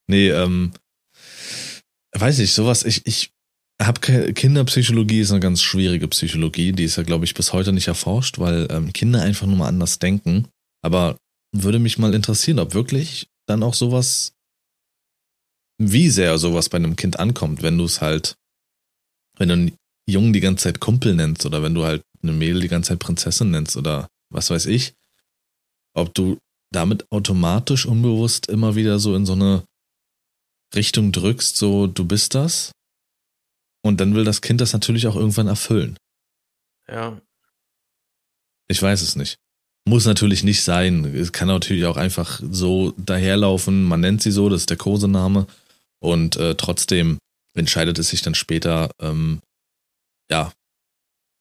Nee, ähm, weiß ich, sowas, ich, ich habe Kinderpsychologie ist eine ganz schwierige Psychologie, die ist ja, glaube ich, bis heute nicht erforscht, weil ähm, Kinder einfach nur mal anders denken. Aber würde mich mal interessieren, ob wirklich dann auch sowas wie sehr sowas bei einem Kind ankommt, wenn du es halt, wenn du einen Jungen die ganze Zeit Kumpel nennst oder wenn du halt eine Mädel die ganze Zeit Prinzessin nennst oder was weiß ich, ob du damit automatisch unbewusst immer wieder so in so eine Richtung drückst, so du bist das. Und dann will das Kind das natürlich auch irgendwann erfüllen. Ja. Ich weiß es nicht. Muss natürlich nicht sein. Es kann natürlich auch einfach so daherlaufen. Man nennt sie so, das ist der Kosename. Und äh, trotzdem entscheidet es sich dann später, ähm, ja,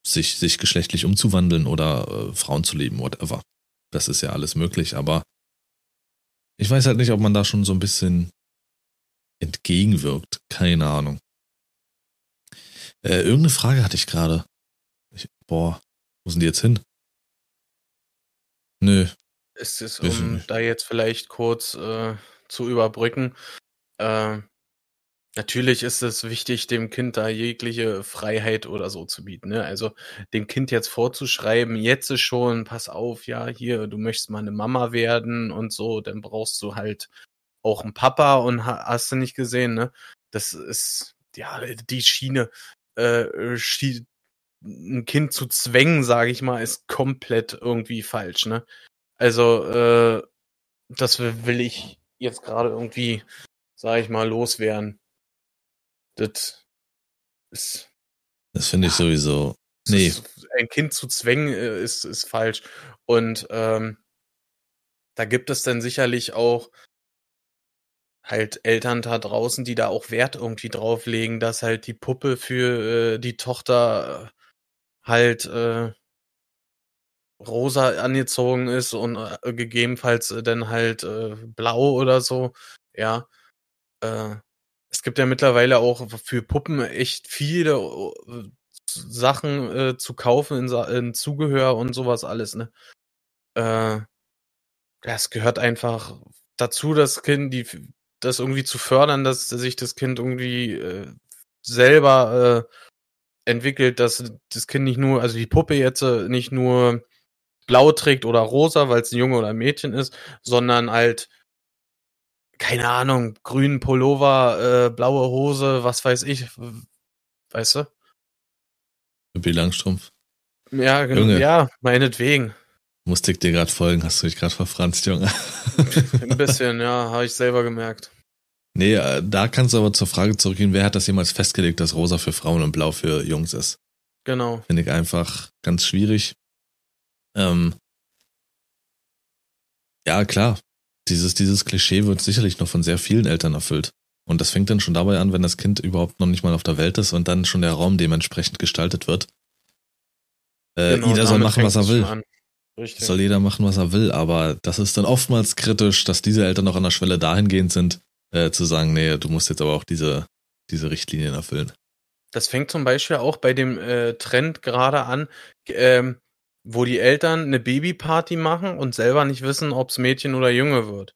sich, sich geschlechtlich umzuwandeln oder äh, Frauen zu lieben, whatever. Das ist ja alles möglich, aber ich weiß halt nicht, ob man da schon so ein bisschen entgegenwirkt. Keine Ahnung. Äh, irgendeine Frage hatte ich gerade. Boah, wo sind die jetzt hin? Nö. Es ist, um da jetzt vielleicht kurz äh, zu überbrücken, äh, Natürlich ist es wichtig, dem Kind da jegliche Freiheit oder so zu bieten. Ne? Also dem Kind jetzt vorzuschreiben, jetzt ist schon, pass auf, ja, hier, du möchtest mal eine Mama werden und so, dann brauchst du halt auch einen Papa und hast du nicht gesehen, ne? Das ist, ja, die Schiene, äh, Schie ein Kind zu zwängen, sage ich mal, ist komplett irgendwie falsch, ne? Also, äh, das will ich jetzt gerade irgendwie, sage ich mal, loswerden. Das ist. Das finde ich sowieso. Nee. Ist, ein Kind zu zwängen äh, ist, ist falsch. Und ähm, da gibt es dann sicherlich auch halt Eltern da draußen, die da auch Wert irgendwie drauflegen, dass halt die Puppe für äh, die Tochter äh, halt äh, rosa angezogen ist und äh, gegebenenfalls dann halt äh, blau oder so. Ja. Es gibt ja mittlerweile auch für Puppen echt viele äh, Sachen äh, zu kaufen in, in, Zubehör und sowas alles, ne? Äh, das gehört einfach dazu, das Kind, die, das irgendwie zu fördern, dass sich das Kind irgendwie äh, selber äh, entwickelt, dass das Kind nicht nur, also die Puppe jetzt äh, nicht nur blau trägt oder rosa, weil es ein Junge oder ein Mädchen ist, sondern halt keine Ahnung, grünen Pullover, äh, blaue Hose, was weiß ich, weißt du? Pippi Langstrumpf. Ja, genau, ja, meinetwegen. Musste ich dir gerade folgen, hast du dich gerade verfranst, Junge. Ein bisschen, ja, habe ich selber gemerkt. Nee, äh, da kannst du aber zur Frage zurückgehen, wer hat das jemals festgelegt, dass rosa für Frauen und blau für Jungs ist? Genau. Finde ich einfach ganz schwierig. Ähm, ja, klar, dieses, dieses Klischee wird sicherlich noch von sehr vielen Eltern erfüllt. Und das fängt dann schon dabei an, wenn das Kind überhaupt noch nicht mal auf der Welt ist und dann schon der Raum dementsprechend gestaltet wird. Äh, genau, jeder soll machen, was er will. Soll jeder machen, was er will, aber das ist dann oftmals kritisch, dass diese Eltern noch an der Schwelle dahingehend sind, äh, zu sagen, nee, du musst jetzt aber auch diese, diese Richtlinien erfüllen. Das fängt zum Beispiel auch bei dem äh, Trend gerade an, ähm, wo die Eltern eine Babyparty machen und selber nicht wissen, ob's Mädchen oder Junge wird.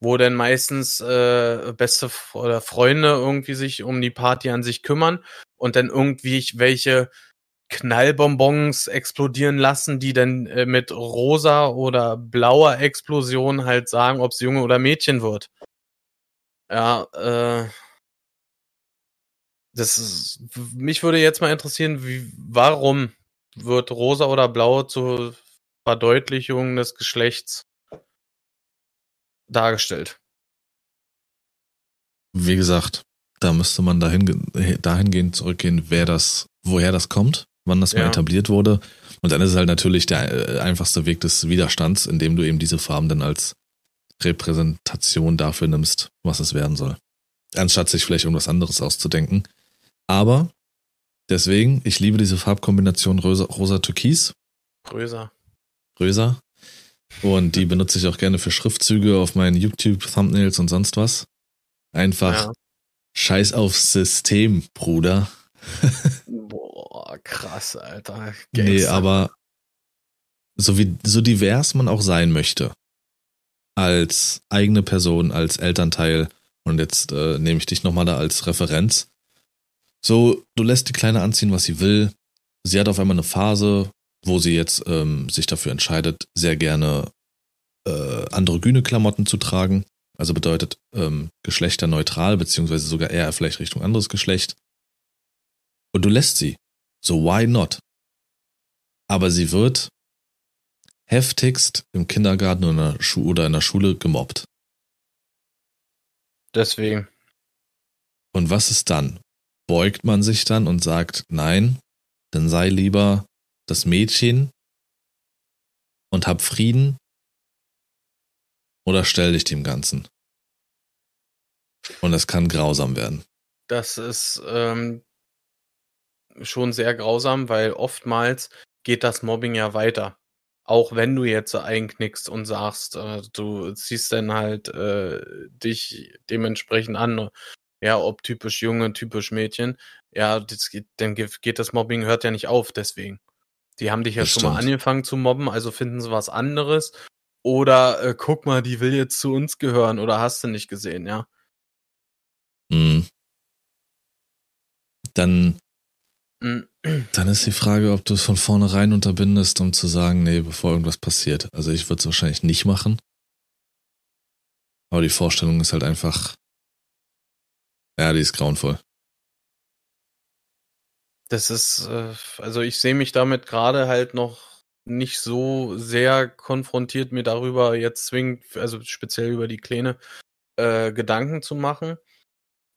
Wo dann meistens äh, beste oder Freunde irgendwie sich um die Party an sich kümmern und dann irgendwie welche Knallbonbons explodieren lassen, die dann äh, mit rosa oder blauer Explosion halt sagen, ob's Junge oder Mädchen wird. Ja, äh, das ist, mich würde jetzt mal interessieren, wie, warum wird rosa oder blau zur Verdeutlichung des Geschlechts dargestellt. Wie gesagt, Da müsste man dahin, dahingehend zurückgehen, wer das, woher das kommt, wann das ja. mal etabliert wurde. Und dann ist es halt natürlich der äh, einfachste Weg des Widerstands, indem du eben diese Farben dann als Repräsentation dafür nimmst, was es werden soll. Anstatt sich vielleicht irgendwas anderes auszudenken. Aber deswegen, ich liebe diese Farbkombination rosa-türkis. Rosa. Röser. Und die benutze ich auch gerne für Schriftzüge auf meinen YouTube-Thumbnails und sonst was. Einfach ja. Scheiß aufs System, Bruder. Boah, krass, Alter. Gangster. Nee, aber so wie so divers man auch sein möchte. Als eigene Person, als Elternteil. Und jetzt äh, nehme ich dich nochmal da als Referenz. So, du lässt die Kleine anziehen, was sie will. Sie hat auf einmal eine Phase, wo sie jetzt ähm, sich dafür entscheidet, sehr gerne äh, androgyne Klamotten zu tragen. Also bedeutet ähm, geschlechterneutral, beziehungsweise sogar eher vielleicht Richtung anderes Geschlecht. Und du lässt sie. So why not? Aber sie wird heftigst im Kindergarten oder in der, Schu oder in der Schule gemobbt. Deswegen. Und was ist dann? Beugt man sich dann und sagt, nein, dann sei lieber das Mädchen und hab Frieden oder stell dich dem Ganzen. Und es kann grausam werden. Das ist ähm, schon sehr grausam, weil oftmals geht das Mobbing ja weiter. Auch wenn du jetzt einknickst und sagst, äh, du ziehst dann halt äh, dich dementsprechend an, ja, ob typisch Junge, typisch Mädchen, ja, das geht, dann geht das Mobbing, hört ja nicht auf, deswegen. Die haben dich ja das schon stimmt. mal angefangen zu mobben, also finden sie was anderes. Oder äh, guck mal, die will jetzt zu uns gehören oder hast du nicht gesehen, ja? Mhm. Dann, mhm. dann ist die Frage, ob du es von vornherein unterbindest, um zu sagen, nee, bevor irgendwas passiert. Also ich würde es wahrscheinlich nicht machen. Aber die Vorstellung ist halt einfach, ja, die ist grauenvoll. Das ist, äh, also ich sehe mich damit gerade halt noch nicht so sehr konfrontiert, mir darüber jetzt zwingend, also speziell über die Kleine, äh, Gedanken zu machen.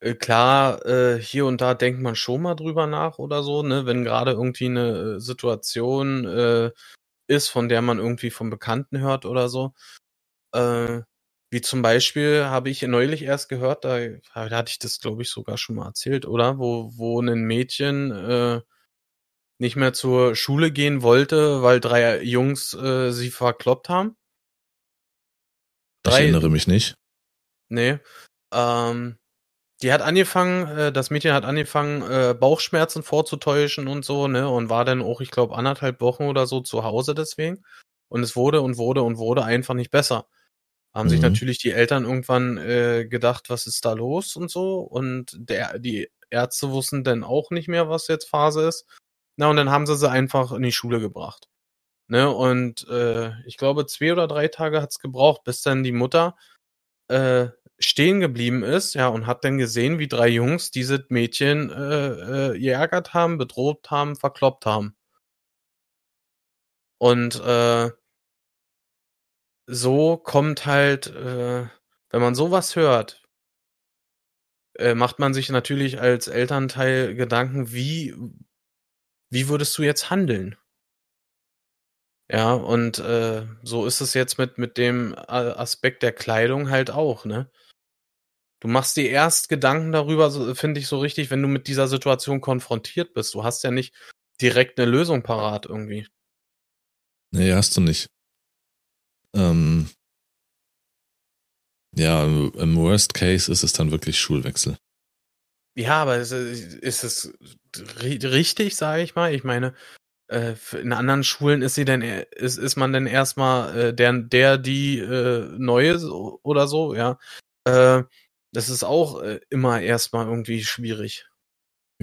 Äh, klar, äh, hier und da denkt man schon mal drüber nach oder so, ne, wenn gerade irgendwie eine äh, Situation äh, ist, von der man irgendwie vom Bekannten hört oder so. Äh, wie zum Beispiel habe ich neulich erst gehört, da, da hatte ich das, glaube ich, sogar schon mal erzählt, oder? Wo, wo ein Mädchen äh, nicht mehr zur Schule gehen wollte, weil drei Jungs äh, sie verkloppt haben. Drei, ich erinnere mich nicht. Nee. Ähm, die hat angefangen, äh, das Mädchen hat angefangen, äh, Bauchschmerzen vorzutäuschen und so, ne? Und war dann auch, ich glaube, anderthalb Wochen oder so zu Hause deswegen. Und es wurde und wurde und wurde einfach nicht besser haben mhm. sich natürlich die Eltern irgendwann äh, gedacht, was ist da los und so. Und der, die Ärzte wussten dann auch nicht mehr, was jetzt Phase ist. Na, und dann haben sie sie einfach in die Schule gebracht. Ne, und äh, ich glaube, zwei oder drei Tage hat's gebraucht, bis dann die Mutter äh, stehen geblieben ist, ja, und hat dann gesehen, wie drei Jungs diese Mädchen äh, äh, geärgert haben, bedroht haben, verkloppt haben. Und äh, so kommt halt, äh, wenn man sowas hört, äh, macht man sich natürlich als Elternteil Gedanken, wie, wie würdest du jetzt handeln? Ja, und äh, so ist es jetzt mit, mit dem Aspekt der Kleidung halt auch, ne? Du machst dir erst Gedanken darüber, so, finde ich so richtig, wenn du mit dieser Situation konfrontiert bist. Du hast ja nicht direkt eine Lösung parat irgendwie. Nee, hast du nicht. Ähm, ja, im Worst Case ist es dann wirklich Schulwechsel. Ja, aber ist, ist es richtig, sage ich mal? Ich meine, äh, in anderen Schulen ist sie denn ist, ist man denn erstmal äh, der der die äh, neue oder so, ja. Äh, das ist auch immer erstmal irgendwie schwierig.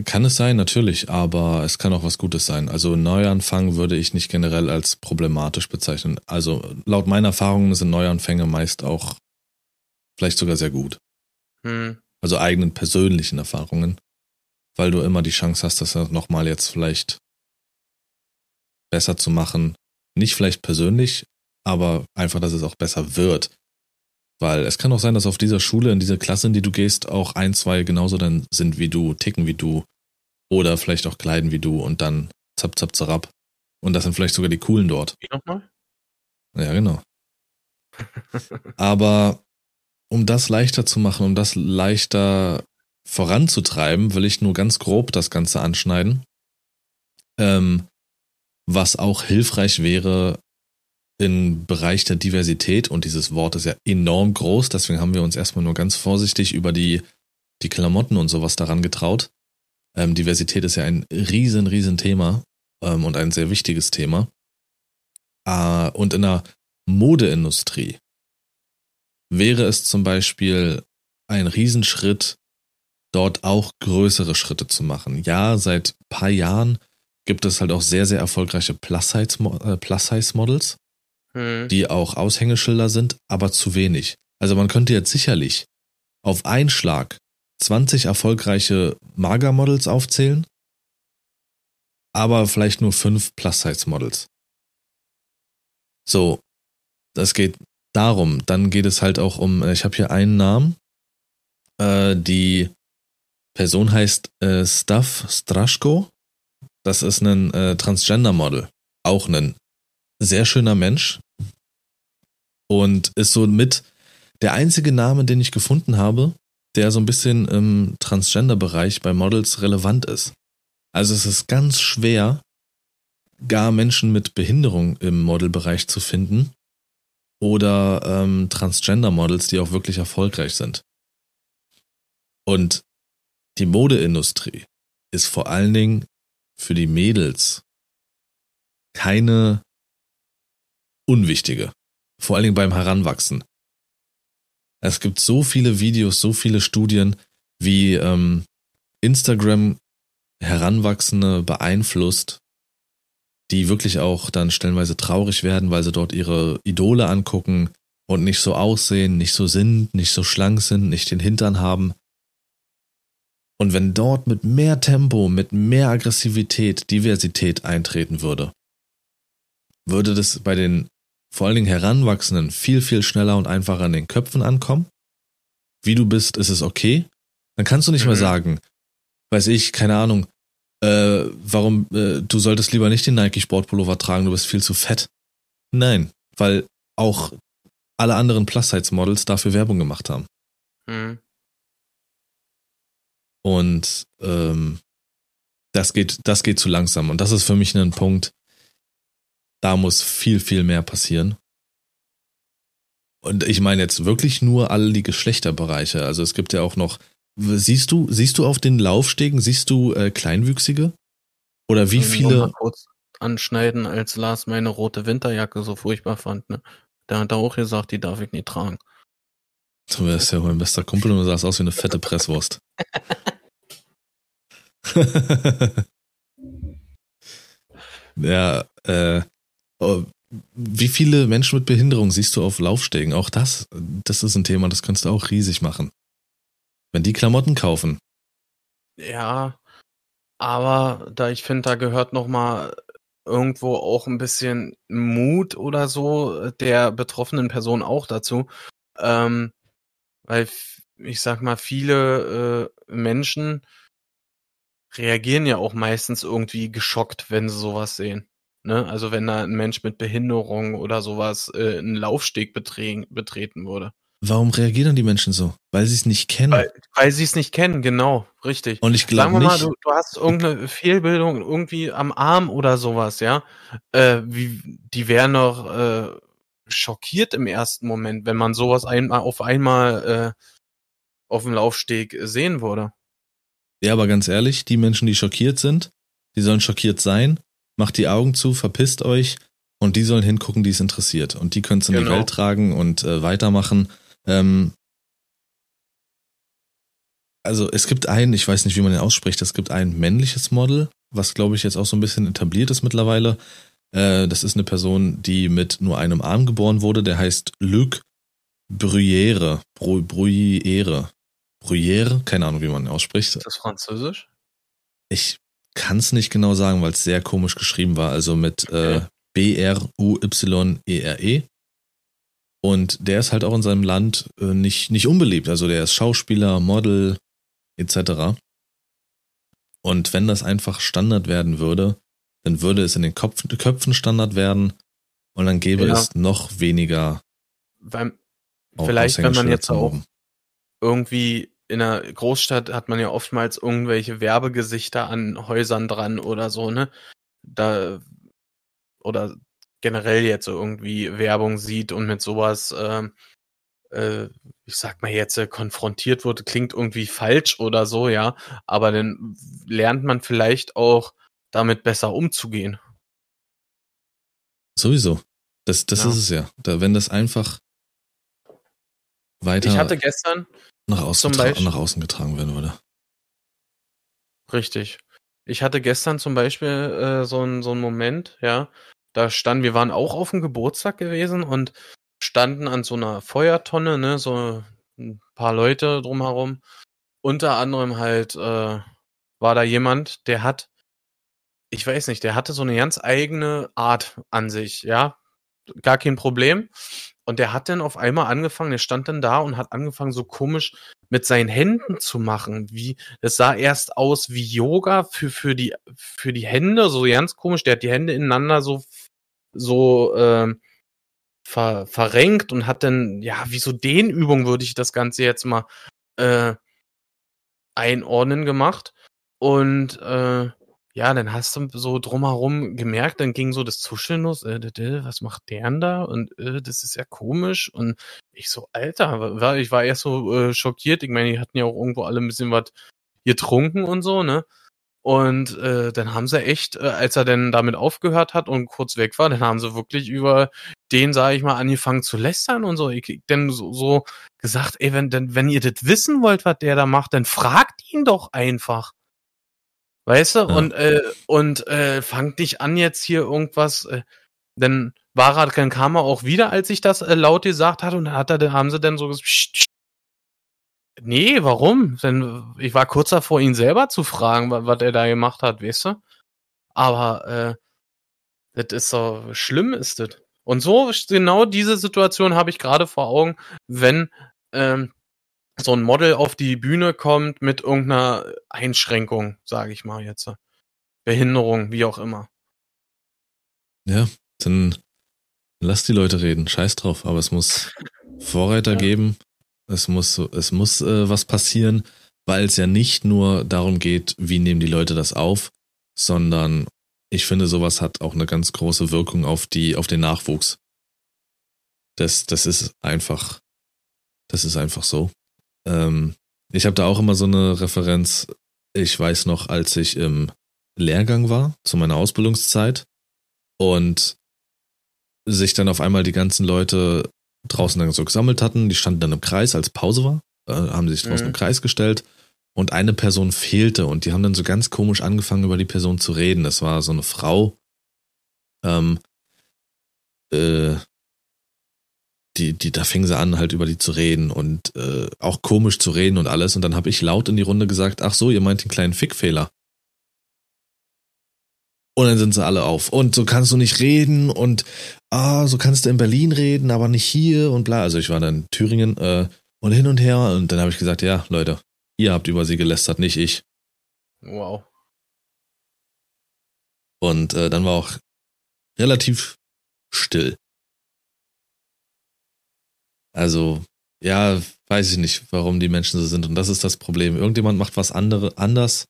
Kann es sein, natürlich, aber es kann auch was Gutes sein. Also Neuanfang würde ich nicht generell als problematisch bezeichnen. Also laut meiner Erfahrungen sind Neuanfänge meist auch vielleicht sogar sehr gut. Hm. Also eigenen persönlichen Erfahrungen, weil du immer die Chance hast, das nochmal jetzt vielleicht besser zu machen. Nicht vielleicht persönlich, aber einfach, dass es auch besser wird. Weil es kann auch sein, dass auf dieser Schule, in dieser Klasse, in die du gehst, auch ein, zwei genauso dann sind wie du, ticken wie du oder vielleicht auch kleiden wie du und dann zap, zap, zarab. Und das sind vielleicht sogar die coolen dort. Wie nochmal? Ja, genau. Aber um das leichter zu machen, um das leichter voranzutreiben, will ich nur ganz grob das Ganze anschneiden. Ähm, was auch hilfreich wäre im Bereich der Diversität, und dieses Wort ist ja enorm groß, deswegen haben wir uns erstmal nur ganz vorsichtig über die, die Klamotten und sowas daran getraut. Ähm, Diversität ist ja ein riesen, riesen Thema ähm, und ein sehr wichtiges Thema. Äh, und in der Modeindustrie wäre es zum Beispiel ein Riesenschritt, dort auch größere Schritte zu machen. Ja, seit paar Jahren gibt es halt auch sehr, sehr erfolgreiche Plus-Size-Models, äh, hm. die auch Aushängeschilder sind, aber zu wenig. Also man könnte jetzt sicherlich auf einen Schlag 20 erfolgreiche Mager-Models aufzählen, aber vielleicht nur fünf Plus-Size-Models. So, das geht darum. Dann geht es halt auch um, ich habe hier einen Namen, äh, die Person heißt äh, Stav Straschko. Das ist ein äh, Transgender-Model. Auch ein sehr schöner Mensch. Und ist so mit der einzige Name, den ich gefunden habe, der so ein bisschen im Transgender-Bereich bei Models relevant ist. Also es ist ganz schwer, gar Menschen mit Behinderung im Modelbereich zu finden oder ähm, Transgender-Models, die auch wirklich erfolgreich sind. Und die Modeindustrie ist vor allen Dingen für die Mädels keine unwichtige. Vor allen Dingen beim Heranwachsen. Es gibt so viele Videos, so viele Studien, wie ähm, Instagram Heranwachsende beeinflusst, die wirklich auch dann stellenweise traurig werden, weil sie dort ihre Idole angucken und nicht so aussehen, nicht so sind, nicht so schlank sind, nicht den Hintern haben. Und wenn dort mit mehr Tempo, mit mehr Aggressivität, Diversität eintreten würde, würde das bei den vor allen Dingen Heranwachsenden viel, viel schneller und einfacher in den Köpfen ankommen. Wie du bist, ist es okay. Dann kannst du nicht mhm. mehr sagen, weiß ich, keine Ahnung, äh, warum, äh, du solltest lieber nicht den Nike Sportpullover tragen, du bist viel zu fett. Nein, weil auch alle anderen Plus-Size-Models dafür Werbung gemacht haben. Mhm. Und ähm, das geht, das geht zu langsam. Und das ist für mich ein Punkt, da muss viel, viel mehr passieren. Und ich meine jetzt wirklich nur all die Geschlechterbereiche. Also es gibt ja auch noch, siehst du, siehst du auf den Laufstegen, siehst du äh, Kleinwüchsige? Oder wie viele? Mal kurz anschneiden, als Lars meine rote Winterjacke so furchtbar fand. Ne? Der hat auch gesagt, die darf ich nicht tragen. Du wärst ja mein bester Kumpel und du sahst aus wie eine fette Presswurst. ja, äh, wie viele Menschen mit Behinderung siehst du auf Laufstegen? Auch das, das ist ein Thema, das kannst du auch riesig machen. Wenn die Klamotten kaufen. Ja, aber da ich finde, da gehört noch mal irgendwo auch ein bisschen Mut oder so der betroffenen Person auch dazu. Ähm, weil ich sag mal, viele äh, Menschen reagieren ja auch meistens irgendwie geschockt, wenn sie sowas sehen. Ne? Also wenn da ein Mensch mit Behinderung oder sowas äh, einen Laufsteg betreten würde. Warum reagieren die Menschen so? Weil sie es nicht kennen. Weil, weil sie es nicht kennen, genau, richtig. Und ich glaube nicht. Mal, du, du hast irgendeine Fehlbildung irgendwie am Arm oder sowas, ja. Äh, wie, die wären noch äh, schockiert im ersten Moment, wenn man sowas einmal auf einmal äh, auf dem Laufsteg sehen würde. Ja, aber ganz ehrlich, die Menschen, die schockiert sind, die sollen schockiert sein, macht die Augen zu, verpisst euch und die sollen hingucken, die es interessiert. Und die können es in genau. die Welt tragen und äh, weitermachen. Ähm, also es gibt ein, ich weiß nicht, wie man den ausspricht, es gibt ein männliches Model, was glaube ich jetzt auch so ein bisschen etabliert ist mittlerweile. Äh, das ist eine Person, die mit nur einem Arm geboren wurde, der heißt Luc Bruyere. Bruyere. Bruyere, keine Ahnung, wie man ihn ausspricht. Ist das Französisch? Ich kann es nicht genau sagen, weil es sehr komisch geschrieben war. Also mit äh, B-R-U-Y-E-R-E. -E. Und der ist halt auch in seinem Land äh, nicht, nicht unbeliebt. Also der ist Schauspieler, Model, etc. Und wenn das einfach Standard werden würde, dann würde es in den Kopf, Köpfen Standard werden und dann gäbe ja. es noch weniger. Weil, vielleicht, wenn man jetzt auch irgendwie in einer Großstadt hat man ja oftmals irgendwelche Werbegesichter an Häusern dran oder so, ne? Da oder generell jetzt so irgendwie Werbung sieht und mit sowas, äh, äh, ich sag mal jetzt, äh, konfrontiert wurde, klingt irgendwie falsch oder so, ja, aber dann lernt man vielleicht auch damit besser umzugehen. Sowieso. Das, das ja. ist es ja. Da, wenn das einfach weiter ich hatte gestern nach außen, nach außen getragen werden würde. Richtig. Ich hatte gestern zum Beispiel äh, so einen so einen Moment, ja, da standen, wir waren auch auf dem Geburtstag gewesen und standen an so einer Feuertonne, ne, so ein paar Leute drumherum. Unter anderem halt äh, war da jemand, der hat, ich weiß nicht, der hatte so eine ganz eigene Art an sich, ja, gar kein Problem. Und der hat dann auf einmal angefangen, der stand dann da und hat angefangen, so komisch mit seinen Händen zu machen. Wie, das sah erst aus wie Yoga für, für die, für die Hände, so ganz komisch. Der hat die Hände ineinander so, so, äh, ver, verrenkt und hat dann, ja, wie so Dehnübung würde ich das Ganze jetzt mal, äh, einordnen gemacht. Und, äh, ja, dann hast du so drumherum gemerkt, dann ging so das Zuscheln los, äh, was macht der denn da? Und äh, das ist ja komisch. Und ich so, Alter, war, ich war erst so äh, schockiert. Ich meine, die hatten ja auch irgendwo alle ein bisschen was getrunken und so, ne? Und äh, dann haben sie echt, äh, als er dann damit aufgehört hat und kurz weg war, dann haben sie wirklich über den, sage ich mal, angefangen zu lästern und so. Ich, dann so, so gesagt, ey, wenn, denn, wenn ihr das wissen wollt, was der da macht, dann fragt ihn doch einfach. Weißt du? Ja. Und, äh, und äh, fang dich an jetzt hier irgendwas, äh, dann war er, dann kam er auch wieder, als ich das äh, laut gesagt hatte, und dann hat er, dann haben sie dann so gesagt, Nee, warum? Denn ich war kurz davor, ihn selber zu fragen, was, was er da gemacht hat, weißt du? Aber äh, das ist so schlimm, ist das. Und so genau diese Situation habe ich gerade vor Augen, wenn ähm, so ein Model auf die Bühne kommt mit irgendeiner Einschränkung, sage ich mal jetzt. Behinderung, wie auch immer. Ja, dann lass die Leute reden, scheiß drauf, aber es muss Vorreiter ja. geben, es muss, es muss äh, was passieren, weil es ja nicht nur darum geht, wie nehmen die Leute das auf, sondern ich finde, sowas hat auch eine ganz große Wirkung auf die, auf den Nachwuchs. Das, das ist einfach, das ist einfach so. Ähm, ich habe da auch immer so eine Referenz. Ich weiß noch, als ich im Lehrgang war, zu meiner Ausbildungszeit, und sich dann auf einmal die ganzen Leute draußen dann so gesammelt hatten, die standen dann im Kreis, als Pause war, äh, haben sich draußen mhm. im Kreis gestellt und eine Person fehlte und die haben dann so ganz komisch angefangen, über die Person zu reden. Das war so eine Frau, ähm, äh, die, die, da fing sie an, halt über die zu reden und äh, auch komisch zu reden und alles. Und dann habe ich laut in die Runde gesagt, ach so, ihr meint den kleinen Fickfehler. Und dann sind sie alle auf. Und so kannst du nicht reden und ah, so kannst du in Berlin reden, aber nicht hier und bla. Also ich war dann in Thüringen äh, und hin und her. Und dann habe ich gesagt, ja, Leute, ihr habt über sie gelästert, nicht ich. Wow. Und äh, dann war auch relativ still. Also, ja, weiß ich nicht, warum die Menschen so sind. Und das ist das Problem. Irgendjemand macht was andere, anders.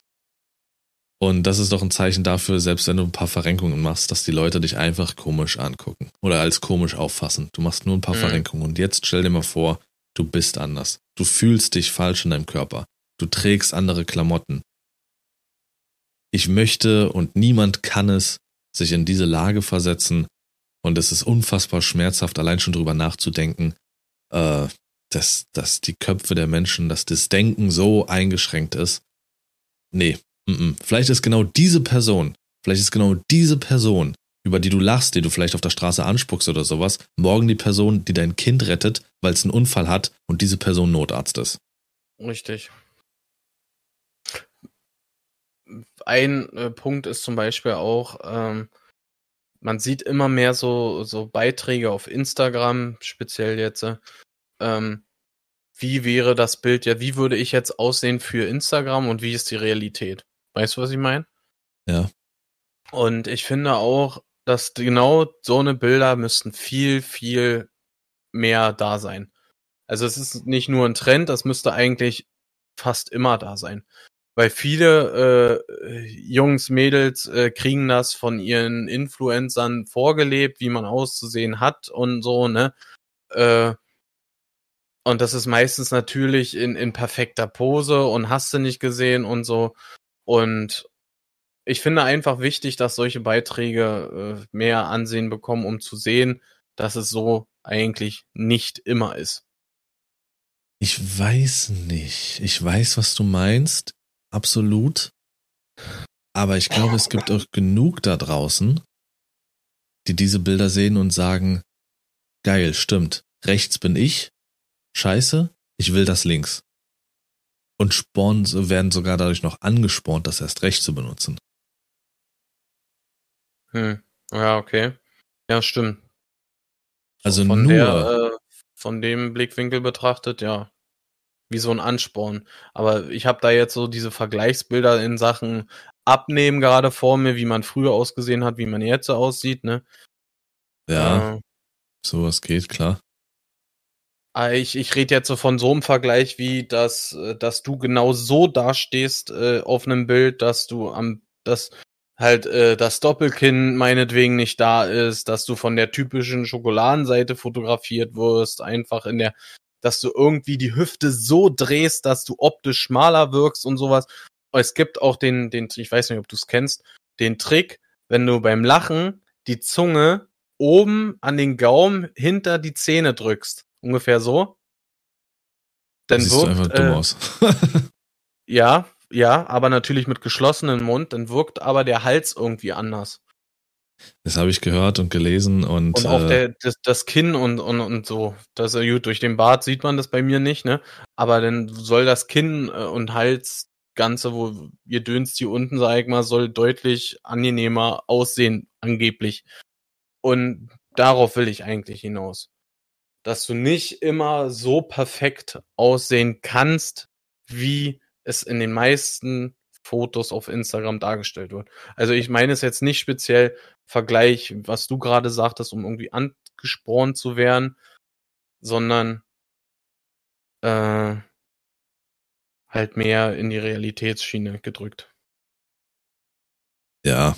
Und das ist doch ein Zeichen dafür, selbst wenn du ein paar Verrenkungen machst, dass die Leute dich einfach komisch angucken oder als komisch auffassen. Du machst nur ein paar mhm. Verrenkungen. Und jetzt stell dir mal vor, du bist anders. Du fühlst dich falsch in deinem Körper. Du trägst andere Klamotten. Ich möchte und niemand kann es, sich in diese Lage versetzen. Und es ist unfassbar schmerzhaft, allein schon drüber nachzudenken, äh, dass, dass die Köpfe der Menschen, dass das Denken so eingeschränkt ist. Nee, m -m. vielleicht ist genau diese Person, vielleicht ist genau diese Person, über die du lachst, die du vielleicht auf der Straße anspuckst oder sowas, morgen die Person, die dein Kind rettet, weil es einen Unfall hat und diese Person Notarzt ist. Richtig. Ein äh, Punkt ist zum Beispiel auch, ähm, man sieht immer mehr so, so Beiträge auf Instagram, speziell jetzt, ähm, wie wäre das Bild, ja, wie würde ich jetzt aussehen für Instagram und wie ist die Realität? Weißt du, was ich meine? Ja. Und ich finde auch, dass genau so eine Bilder müssten viel, viel mehr da sein. Also es ist nicht nur ein Trend, das müsste eigentlich fast immer da sein. Weil viele äh, Jungs, Mädels äh, kriegen das von ihren Influencern vorgelebt, wie man auszusehen hat und so, ne? Äh, und das ist meistens natürlich in, in perfekter Pose und hast du nicht gesehen und so. Und ich finde einfach wichtig, dass solche Beiträge äh, mehr Ansehen bekommen, um zu sehen, dass es so eigentlich nicht immer ist. Ich weiß nicht. Ich weiß, was du meinst. Absolut. Aber ich glaube, es gibt auch genug da draußen, die diese Bilder sehen und sagen, geil, stimmt. Rechts bin ich. Scheiße, ich will das links. Und sporn, werden sogar dadurch noch angespornt, das erst recht zu benutzen. Hm. Ja, okay. Ja, stimmt. Also von nur. Der, äh, von dem Blickwinkel betrachtet, ja. Wie so ein Ansporn. Aber ich habe da jetzt so diese Vergleichsbilder in Sachen Abnehmen gerade vor mir, wie man früher ausgesehen hat, wie man jetzt so aussieht, ne? Ja. Äh, sowas geht, klar. Ah, ich, ich rede jetzt so von so einem Vergleich, wie dass, äh, dass du genau so dastehst äh, auf einem Bild, dass du am, dass halt äh, das Doppelkinn meinetwegen nicht da ist, dass du von der typischen Schokoladenseite fotografiert wirst, einfach in der, dass du irgendwie die Hüfte so drehst, dass du optisch schmaler wirkst und sowas. Es gibt auch den, den, ich weiß nicht, ob du es kennst, den Trick, wenn du beim Lachen die Zunge oben an den Gaumen hinter die Zähne drückst. Ungefähr so. Dann Siehst wirkt, einfach dumm äh, aus. ja, ja, aber natürlich mit geschlossenem Mund, dann wirkt aber der Hals irgendwie anders. Das habe ich gehört und gelesen und. Und auch äh, der, das, das Kinn und, und, und so. Das ist gut, durch den Bart sieht man das bei mir nicht, ne? Aber dann soll das Kinn äh, und Hals Ganze, wo ihr dönst hier unten, sag ich mal, soll deutlich angenehmer aussehen, angeblich. Und darauf will ich eigentlich hinaus. Dass du nicht immer so perfekt aussehen kannst, wie es in den meisten Fotos auf Instagram dargestellt wird. Also ich meine es jetzt nicht speziell Vergleich, was du gerade sagtest, um irgendwie angespornt zu werden, sondern äh, halt mehr in die Realitätsschiene gedrückt. Ja.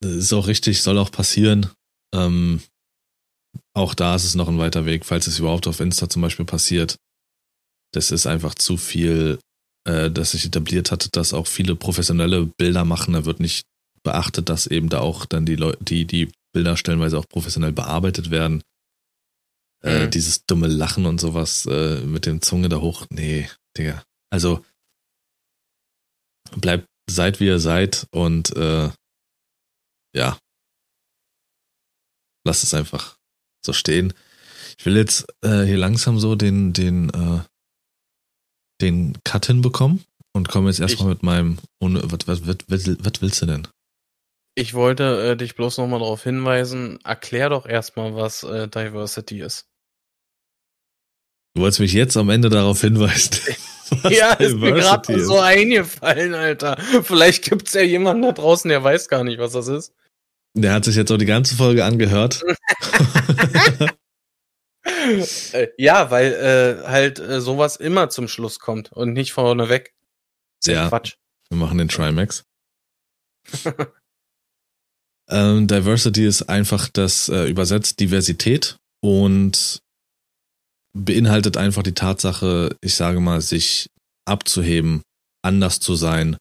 Das ist auch richtig, soll auch passieren. Ähm, auch da ist es noch ein weiter Weg, falls es überhaupt auf Insta zum Beispiel passiert das ist einfach zu viel, äh, dass sich etabliert hat, dass auch viele professionelle Bilder machen. Da wird nicht beachtet, dass eben da auch dann die Leute, die, die Bilder stellenweise auch professionell bearbeitet werden. Äh, mhm. dieses dumme Lachen und sowas äh, mit dem Zunge da hoch. Nee, Digga. Also bleibt, seid wie ihr seid und äh, ja. Lasst es einfach so stehen. Ich will jetzt äh, hier langsam so den, den äh, den Cut hinbekommen und komme jetzt erstmal mit meinem. Ohne, was, was, was, was willst du denn? Ich wollte äh, dich bloß nochmal darauf hinweisen, erklär doch erstmal, was äh, Diversity ist. Du wolltest mich jetzt am Ende darauf hinweisen. ja, ist mir gerade so eingefallen, Alter. Vielleicht gibt's ja jemanden da draußen, der weiß gar nicht, was das ist. Der hat sich jetzt auch die ganze Folge angehört. Äh, ja, weil äh, halt äh, sowas immer zum Schluss kommt und nicht vorne weg. Ja, Quatsch. Wir machen den Trimax. Ähm, Diversity ist einfach das äh, übersetzt Diversität und beinhaltet einfach die Tatsache, ich sage mal, sich abzuheben, anders zu sein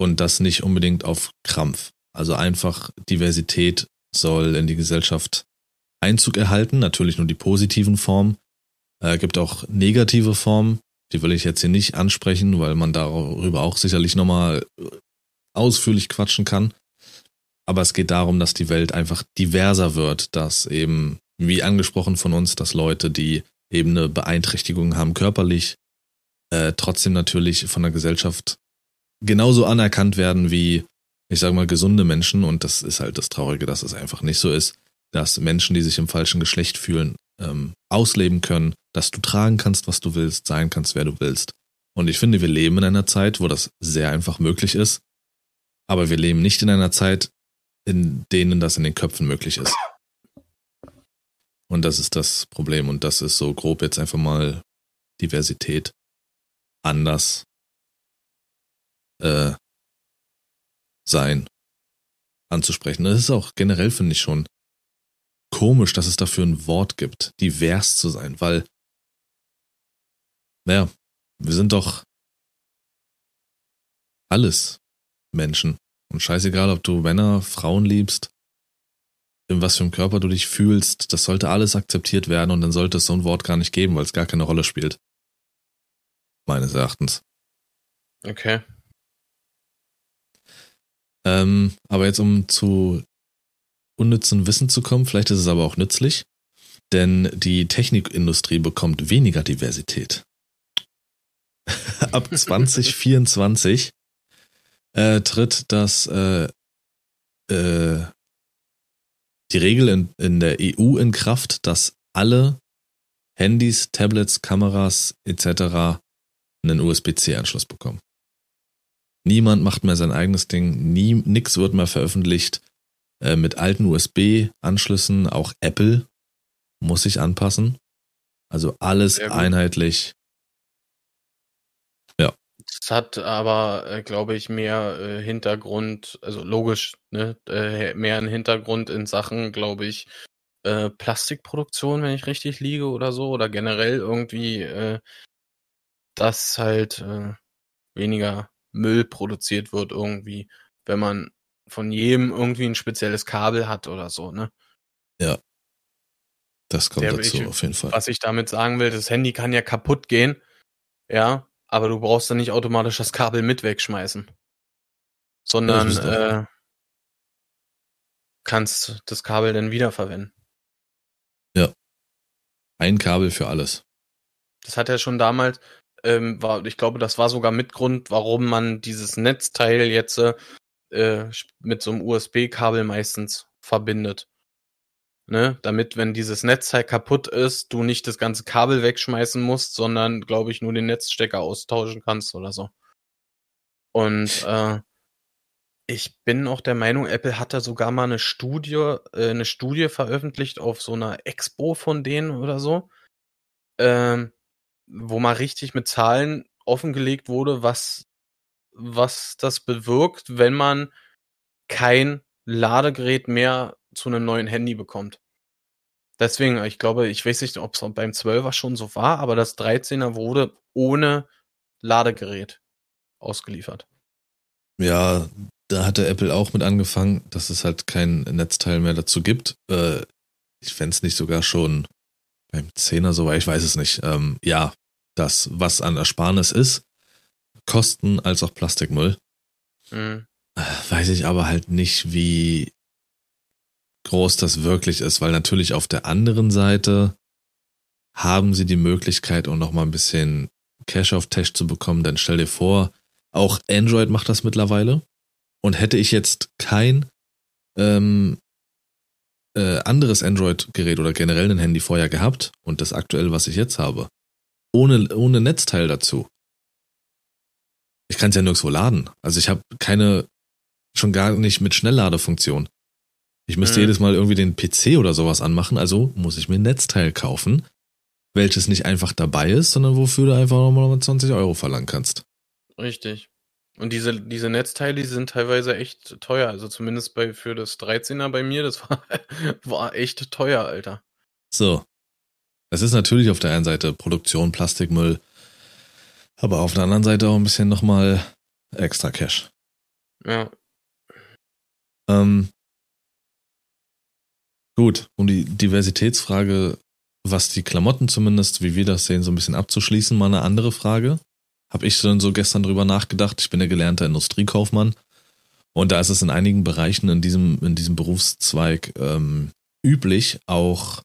und das nicht unbedingt auf Krampf. Also einfach Diversität soll in die Gesellschaft Einzug erhalten, natürlich nur die positiven Formen. Äh, gibt auch negative Formen, die will ich jetzt hier nicht ansprechen, weil man darüber auch sicherlich nochmal ausführlich quatschen kann. Aber es geht darum, dass die Welt einfach diverser wird, dass eben, wie angesprochen von uns, dass Leute, die eben eine Beeinträchtigung haben körperlich, äh, trotzdem natürlich von der Gesellschaft genauso anerkannt werden wie, ich sage mal, gesunde Menschen, und das ist halt das Traurige, dass es einfach nicht so ist, dass Menschen, die sich im falschen Geschlecht fühlen, ähm, ausleben können, dass du tragen kannst, was du willst, sein kannst, wer du willst. Und ich finde, wir leben in einer Zeit, wo das sehr einfach möglich ist, aber wir leben nicht in einer Zeit, in denen das in den Köpfen möglich ist. Und das ist das Problem. Und das ist so grob jetzt einfach mal Diversität anders äh, sein anzusprechen. Das ist auch generell, finde ich, schon komisch, dass es dafür ein Wort gibt, divers zu sein, weil, naja, wir sind doch alles Menschen. Und scheißegal, ob du Männer, Frauen liebst, in was für einem Körper du dich fühlst, das sollte alles akzeptiert werden und dann sollte es so ein Wort gar nicht geben, weil es gar keine Rolle spielt. Meines Erachtens. Okay. Ähm, aber jetzt um zu unnützen Wissen zu kommen, vielleicht ist es aber auch nützlich, denn die Technikindustrie bekommt weniger Diversität. Ab 2024 äh, tritt das äh, äh, die Regel in, in der EU in Kraft, dass alle Handys, Tablets, Kameras etc. einen USB-C-Anschluss bekommen. Niemand macht mehr sein eigenes Ding, nie, nix wird mehr veröffentlicht äh, mit alten USB-Anschlüssen. Auch Apple muss sich anpassen. Also alles einheitlich. Es hat aber, äh, glaube ich, mehr äh, Hintergrund, also logisch, ne, äh, mehr einen Hintergrund in Sachen, glaube ich, äh, Plastikproduktion, wenn ich richtig liege oder so, oder generell irgendwie, äh, dass halt äh, weniger Müll produziert wird irgendwie, wenn man von jedem irgendwie ein spezielles Kabel hat oder so, ne? Ja. Das kommt Der, dazu ich, auf jeden Fall. Was ich damit sagen will, das Handy kann ja kaputt gehen, ja, aber du brauchst dann nicht automatisch das Kabel mit wegschmeißen. Sondern Ja, äh, kannst das Kabel dann wiederverwenden. Ein Kabel für alles. Das hat ja schon damals, ähm, war, ich glaube, das war sogar Mitgrund, warum man dieses Netzteil jetzt äh, mit so einem USB-Kabel meistens verbindet. Ne? Damit, wenn dieses Netzteil kaputt ist, du nicht das ganze Kabel wegschmeißen musst, sondern, glaube ich, nur den Netzstecker austauschen kannst oder so. Und äh, ich bin auch der Meinung, Apple hat da sogar mal eine Studie, äh, eine Studie veröffentlicht auf so einer Expo von denen oder so, ähm, wo mal richtig mit Zahlen offengelegt wurde, was, was das bewirkt, wenn man kein Ladegerät mehr zu einem neuen Handy bekommt. Deswegen, ich glaube, ich weiß nicht, ob es beim 12er schon so war, aber das 13er wurde ohne Ladegerät ausgeliefert. Ja, da hatte Apple auch mit angefangen, dass es halt kein Netzteil mehr dazu gibt. Äh, ich fände es nicht sogar schon beim 10er so, weil ich weiß es nicht. Ähm, ja, das, was an Ersparnis ist, Kosten als auch Plastikmüll, Mhm. äh, weiß ich aber halt nicht, wie groß das wirklich ist, weil natürlich auf der anderen Seite haben sie die Möglichkeit, um nochmal ein bisschen Cash auf Tash zu bekommen, dann stell dir vor, auch Android macht das mittlerweile. Und hätte ich jetzt kein ähm, äh, anderes Android-Gerät oder generell ein Handy vorher gehabt und das aktuell, was ich jetzt habe, ohne, ohne Netzteil dazu, ich kann es ja nirgendwo laden. Also ich habe keine, schon gar nicht mit Schnellladefunktion. Ich müsste Mhm. jedes Mal irgendwie den PC oder sowas anmachen, also muss ich mir ein Netzteil kaufen, welches nicht einfach dabei ist, sondern wofür du einfach nochmal 20 Euro verlangen kannst. Richtig. Und diese, diese Netzteile, die sind teilweise echt teuer. Also zumindest bei, für das 13er bei mir, das war, war echt teuer, Alter. So. Es ist natürlich auf der einen Seite Produktion, Plastikmüll, aber auf der anderen Seite auch ein bisschen nochmal extra Cash. Ja. Ähm, gut, um die Diversitätsfrage, was die Klamotten zumindest, wie wir das sehen, so ein bisschen abzuschließen, mal eine andere Frage. Habe ich dann so gestern drüber nachgedacht. Ich bin ja gelernter Industriekaufmann und da ist es in einigen Bereichen in diesem, in diesem Berufszweig ähm, üblich, auch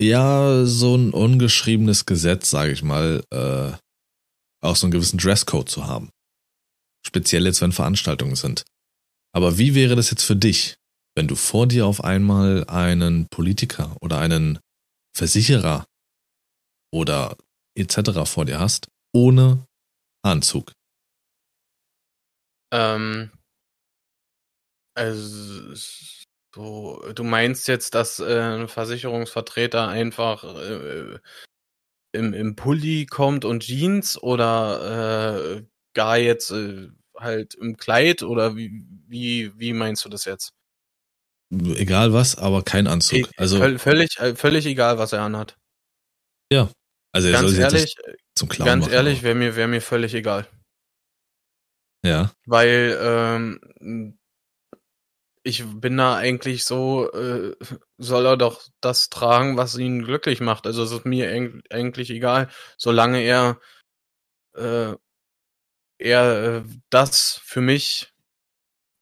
ja, so ein ungeschriebenes Gesetz, sage ich mal, äh, auch so einen gewissen Dresscode zu haben. Speziell jetzt, wenn Veranstaltungen sind. Aber wie wäre das jetzt für dich, wenn du vor dir auf einmal einen Politiker oder einen Versicherer oder etc. vor dir hast, ohne Anzug? Ähm, also, so, du meinst jetzt, dass äh, ein Versicherungsvertreter einfach äh, im, im Pulli kommt und Jeans oder äh, gar jetzt äh, halt im Kleid oder wie, wie, wie meinst du das jetzt? Egal was, aber kein Anzug. Also völlig, äh, völlig egal, was er anhat. Ja, also ganz ehrlich, zum Clown ganz machen, ehrlich, wäre mir, wäre mir völlig egal. Ja. Weil ähm, ich bin da eigentlich so, äh, soll er doch das tragen, was ihn glücklich macht. Also es ist mir eigentlich egal, solange er äh, er äh, das für mich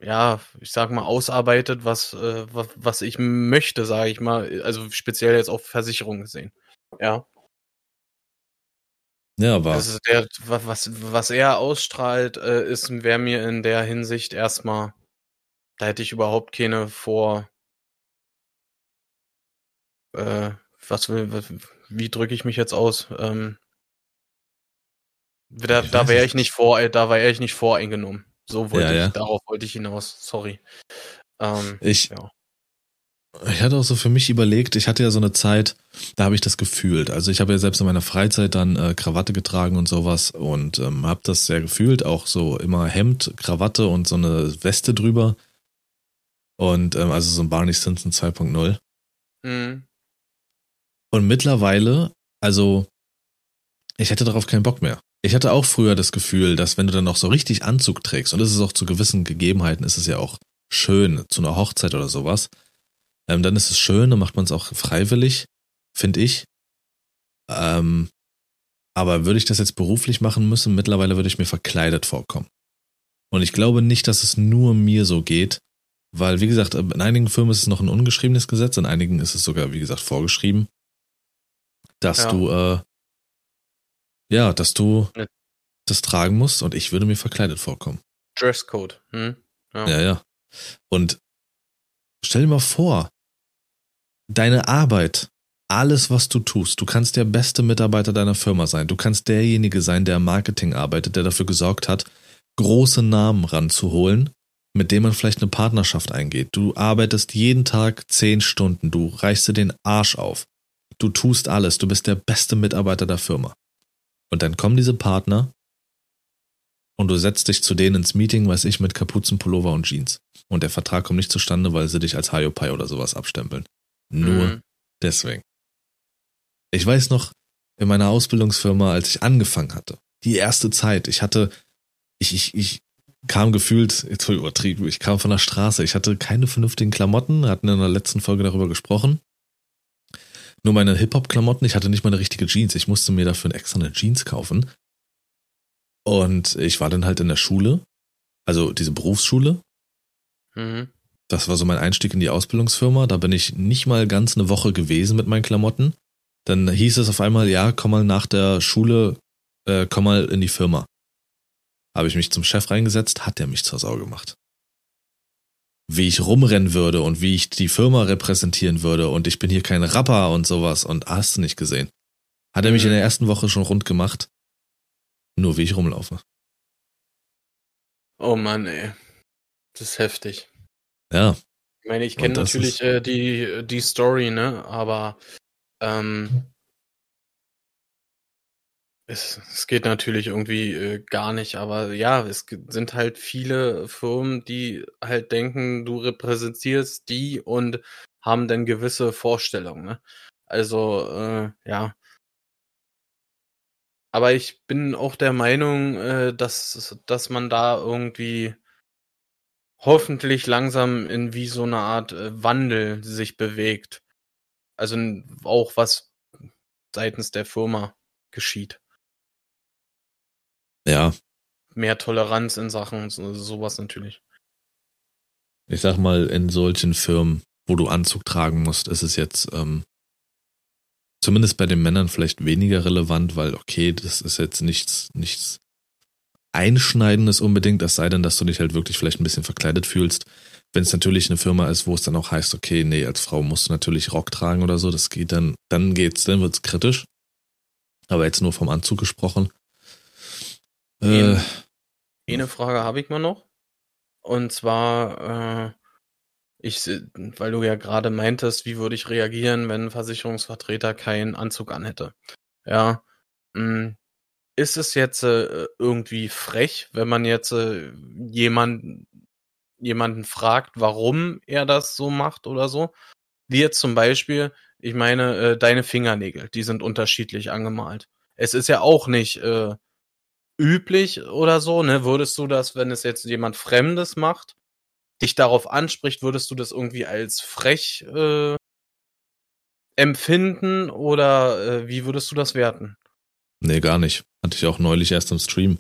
ja, ich sag mal, ausarbeitet, was, äh, was, was ich möchte, sage ich mal, also speziell jetzt auf Versicherungen gesehen. Ja. Ja, aber. Also der, was, was er ausstrahlt, äh, ist, wäre mir in der Hinsicht erstmal, da hätte ich überhaupt keine vor, äh, was will, was, wie drücke ich mich jetzt aus? Ähm, da, da wäre ich nicht vor, da wäre ich nicht voreingenommen. So wollte ja, ich, ja. darauf wollte ich hinaus. Sorry. Ähm, ich, ja. ich hatte auch so für mich überlegt, ich hatte ja so eine Zeit, da habe ich das gefühlt. Also ich habe ja selbst in meiner Freizeit dann äh, Krawatte getragen und sowas und ähm, habe das sehr gefühlt. Auch so immer Hemd, Krawatte und so eine Weste drüber. Und ähm, also so ein Barney Simpson 2.0. Mhm. Und mittlerweile, also ich hätte darauf keinen Bock mehr. Ich hatte auch früher das Gefühl, dass wenn du dann noch so richtig Anzug trägst, und das ist auch zu gewissen Gegebenheiten, ist es ja auch schön, zu einer Hochzeit oder sowas, ähm, dann ist es schön, dann macht man es auch freiwillig, finde ich. Ähm, aber würde ich das jetzt beruflich machen müssen, mittlerweile würde ich mir verkleidet vorkommen. Und ich glaube nicht, dass es nur mir so geht, weil, wie gesagt, in einigen Firmen ist es noch ein ungeschriebenes Gesetz, in einigen ist es sogar, wie gesagt, vorgeschrieben, dass ja. du äh, ja, dass du ja. das tragen musst und ich würde mir verkleidet vorkommen. Dresscode. Hm? Ja. ja, ja. Und stell dir mal vor, deine Arbeit, alles, was du tust, du kannst der beste Mitarbeiter deiner Firma sein. Du kannst derjenige sein, der im Marketing arbeitet, der dafür gesorgt hat, große Namen ranzuholen, mit denen man vielleicht eine Partnerschaft eingeht. Du arbeitest jeden Tag zehn Stunden, du reichst dir den Arsch auf. Du tust alles, du bist der beste Mitarbeiter der Firma. Und dann kommen diese Partner und du setzt dich zu denen ins Meeting, weiß ich, mit Kapuzenpullover und Jeans. Und der Vertrag kommt nicht zustande, weil sie dich als Hayopai oder sowas abstempeln. Nur mhm. deswegen. Ich weiß noch, in meiner Ausbildungsfirma, als ich angefangen hatte, die erste Zeit, ich hatte, ich, ich, ich kam gefühlt, jetzt übertrieben, ich kam von der Straße, ich hatte keine vernünftigen Klamotten, hatten in der letzten Folge darüber gesprochen nur meine Hip-Hop-Klamotten. Ich hatte nicht mal eine richtige Jeans. Ich musste mir dafür extra eine Jeans kaufen. Und ich war dann halt in der Schule, also diese Berufsschule. Mhm. Das war so mein Einstieg in die Ausbildungsfirma. Da bin ich nicht mal ganz eine Woche gewesen mit meinen Klamotten. Dann hieß es auf einmal, ja, komm mal nach der Schule, äh, komm mal in die Firma. Habe ich mich zum Chef reingesetzt, hat er mich zur Sau gemacht wie ich rumrennen würde und wie ich die Firma repräsentieren würde und ich bin hier kein Rapper und sowas und hast du nicht gesehen. Hat er mich in der ersten Woche schon rund gemacht. Nur wie ich rumlaufe. Oh Mann, ey. Das ist heftig. Ja. Ich meine, ich kenne natürlich äh, die, die Story, ne? Aber ähm, es, es geht natürlich irgendwie äh, gar nicht, aber ja, es sind halt viele Firmen, die halt denken, du repräsentierst die und haben dann gewisse Vorstellungen. Ne? Also, äh, ja. Aber ich bin auch der Meinung, äh, dass, dass man da irgendwie hoffentlich langsam in wie so eine Art äh, Wandel sich bewegt. Also auch was seitens der Firma geschieht. Ja. Mehr Toleranz in Sachen sowas natürlich. Ich sag mal, in solchen Firmen, wo du Anzug tragen musst, ist es jetzt ähm, zumindest bei den Männern vielleicht weniger relevant, weil okay, das ist jetzt nichts, nichts Einschneidendes unbedingt, es sei denn, dass du dich halt wirklich vielleicht ein bisschen verkleidet fühlst. Wenn es natürlich eine Firma ist, wo es dann auch heißt, okay, nee, als Frau musst du natürlich Rock tragen oder so, das geht dann, dann geht's, dann wird's kritisch. Aber jetzt nur vom Anzug gesprochen. Äh, eine Frage habe ich mal noch. Und zwar, äh, ich, weil du ja gerade meintest, wie würde ich reagieren, wenn ein Versicherungsvertreter keinen Anzug anhätte. Ja, mh, hm, ist es jetzt äh, irgendwie frech, wenn man jetzt äh, jemand, jemanden fragt, warum er das so macht oder so? Wie jetzt zum Beispiel, ich meine, äh, deine Fingernägel, die sind unterschiedlich angemalt. Es ist ja auch nicht äh, üblich oder so, ne? Würdest du das, wenn es jetzt jemand Fremdes macht, dich darauf anspricht, würdest du das irgendwie als frech äh, empfinden oder äh, wie würdest du das werten? Nee, gar nicht. Hatte ich auch neulich erst im Stream.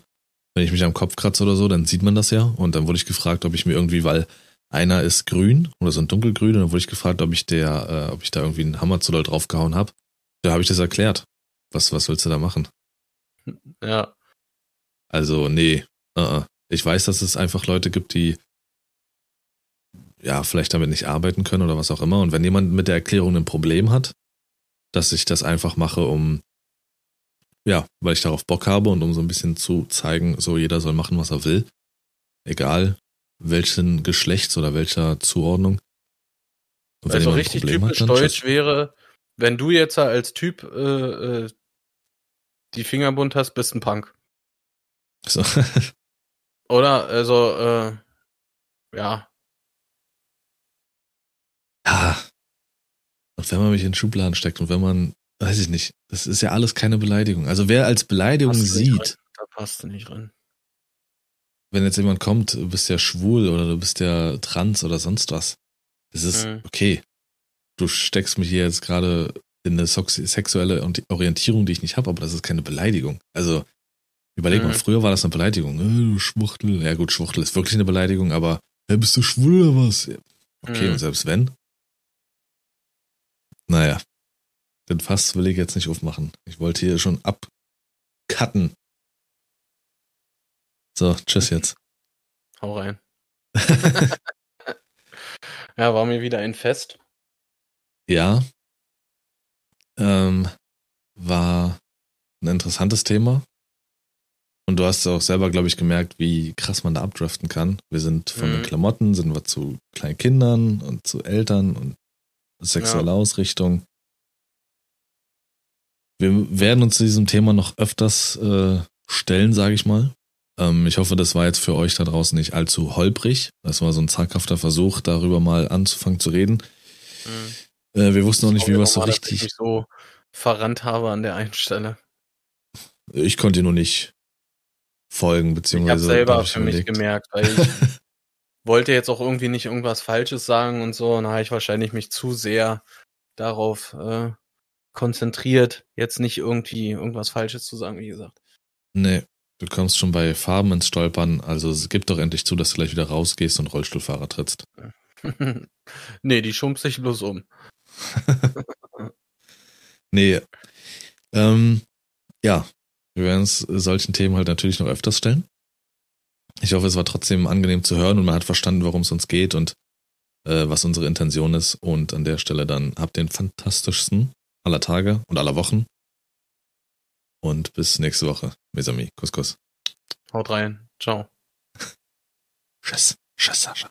Wenn ich mich am Kopf kratze oder so, dann sieht man das ja. Und dann wurde ich gefragt, ob ich mir irgendwie, weil einer ist grün oder so ein dunkelgrün, und dann wurde ich gefragt, ob ich der, äh, ob ich da irgendwie einen Hammer zu doll draufgehauen habe. Da habe ich das erklärt. Was, was willst du da machen? Ja. Also, nee. Uh -uh. Ich weiß, dass es einfach Leute gibt, die ja, vielleicht damit nicht arbeiten können oder was auch immer. Und wenn jemand mit der Erklärung ein Problem hat, dass ich das einfach mache, um ja, weil ich darauf Bock habe und um so ein bisschen zu zeigen, so jeder soll machen, was er will. Egal welchen Geschlechts oder welcher Zuordnung. Und also richtig typisch hat, deutsch wäre, wenn du jetzt als Typ äh, äh, die Finger bunt hast, bist ein Punk. So. Oder? Also, äh, ja. Ja. Und wenn man mich in Schubladen steckt und wenn man weiß ich nicht. Das ist ja alles keine Beleidigung. Also wer als Beleidigung sieht. Da passt du nicht rein. Wenn jetzt jemand kommt, du bist ja schwul oder du bist ja trans oder sonst was. Das ist mhm. okay. Du steckst mich hier jetzt gerade in eine sexuelle Orientierung, die ich nicht habe, aber das ist keine Beleidigung. Also überleg mhm. mal, früher war das eine Beleidigung. Äh, du Schwuchtel. Ja gut, Schwuchtel ist wirklich eine Beleidigung, aber hey, bist du schwul oder was? Okay, mhm. und selbst wenn? Naja, den Fass will ich jetzt nicht aufmachen. Ich wollte hier schon abcutten. So, tschüss jetzt. Hau rein. ja, war mir wieder ein Fest. Ja. Ähm, war ein interessantes Thema. Und du hast auch selber, glaube ich, gemerkt, wie krass man da abdriften kann. Wir sind von mhm. den Klamotten, sind wir zu kleinen Kindern und zu Eltern und sexuelle ja. Ausrichtung. Wir werden uns diesem Thema noch öfters äh, stellen, sage ich mal. Ähm, ich hoffe, das war jetzt für euch da draußen nicht allzu holprig. Das war so ein zaghafter Versuch, darüber mal anzufangen zu reden. Mhm. Äh, wir wussten noch nicht, wie wir es so richtig. Dass ich mich so verrannt habe an der einen Stelle. Ich konnte nur nicht folgen, beziehungsweise. Ich habe selber für mich gemerkt, weil ich wollte jetzt auch irgendwie nicht irgendwas Falsches sagen und so, und da habe ich wahrscheinlich mich zu sehr darauf äh, konzentriert, jetzt nicht irgendwie irgendwas Falsches zu sagen, wie gesagt. Nee, du kommst schon bei Farben ins Stolpern, also es gibt doch endlich zu, dass du gleich wieder rausgehst und Rollstuhlfahrer trittst. nee, die schumpt sich bloß um. nee. Ähm, ja, wir werden es solchen Themen halt natürlich noch öfters stellen. Ich hoffe, es war trotzdem angenehm zu hören und man hat verstanden, worum es uns geht und äh, was unsere Intention ist. Und an der Stelle dann habt den fantastischsten aller Tage und aller Wochen. Und bis nächste Woche. Mesami. Kuss, Kuss. Haut rein. Ciao. Tschüss. Tschüss, Sascha.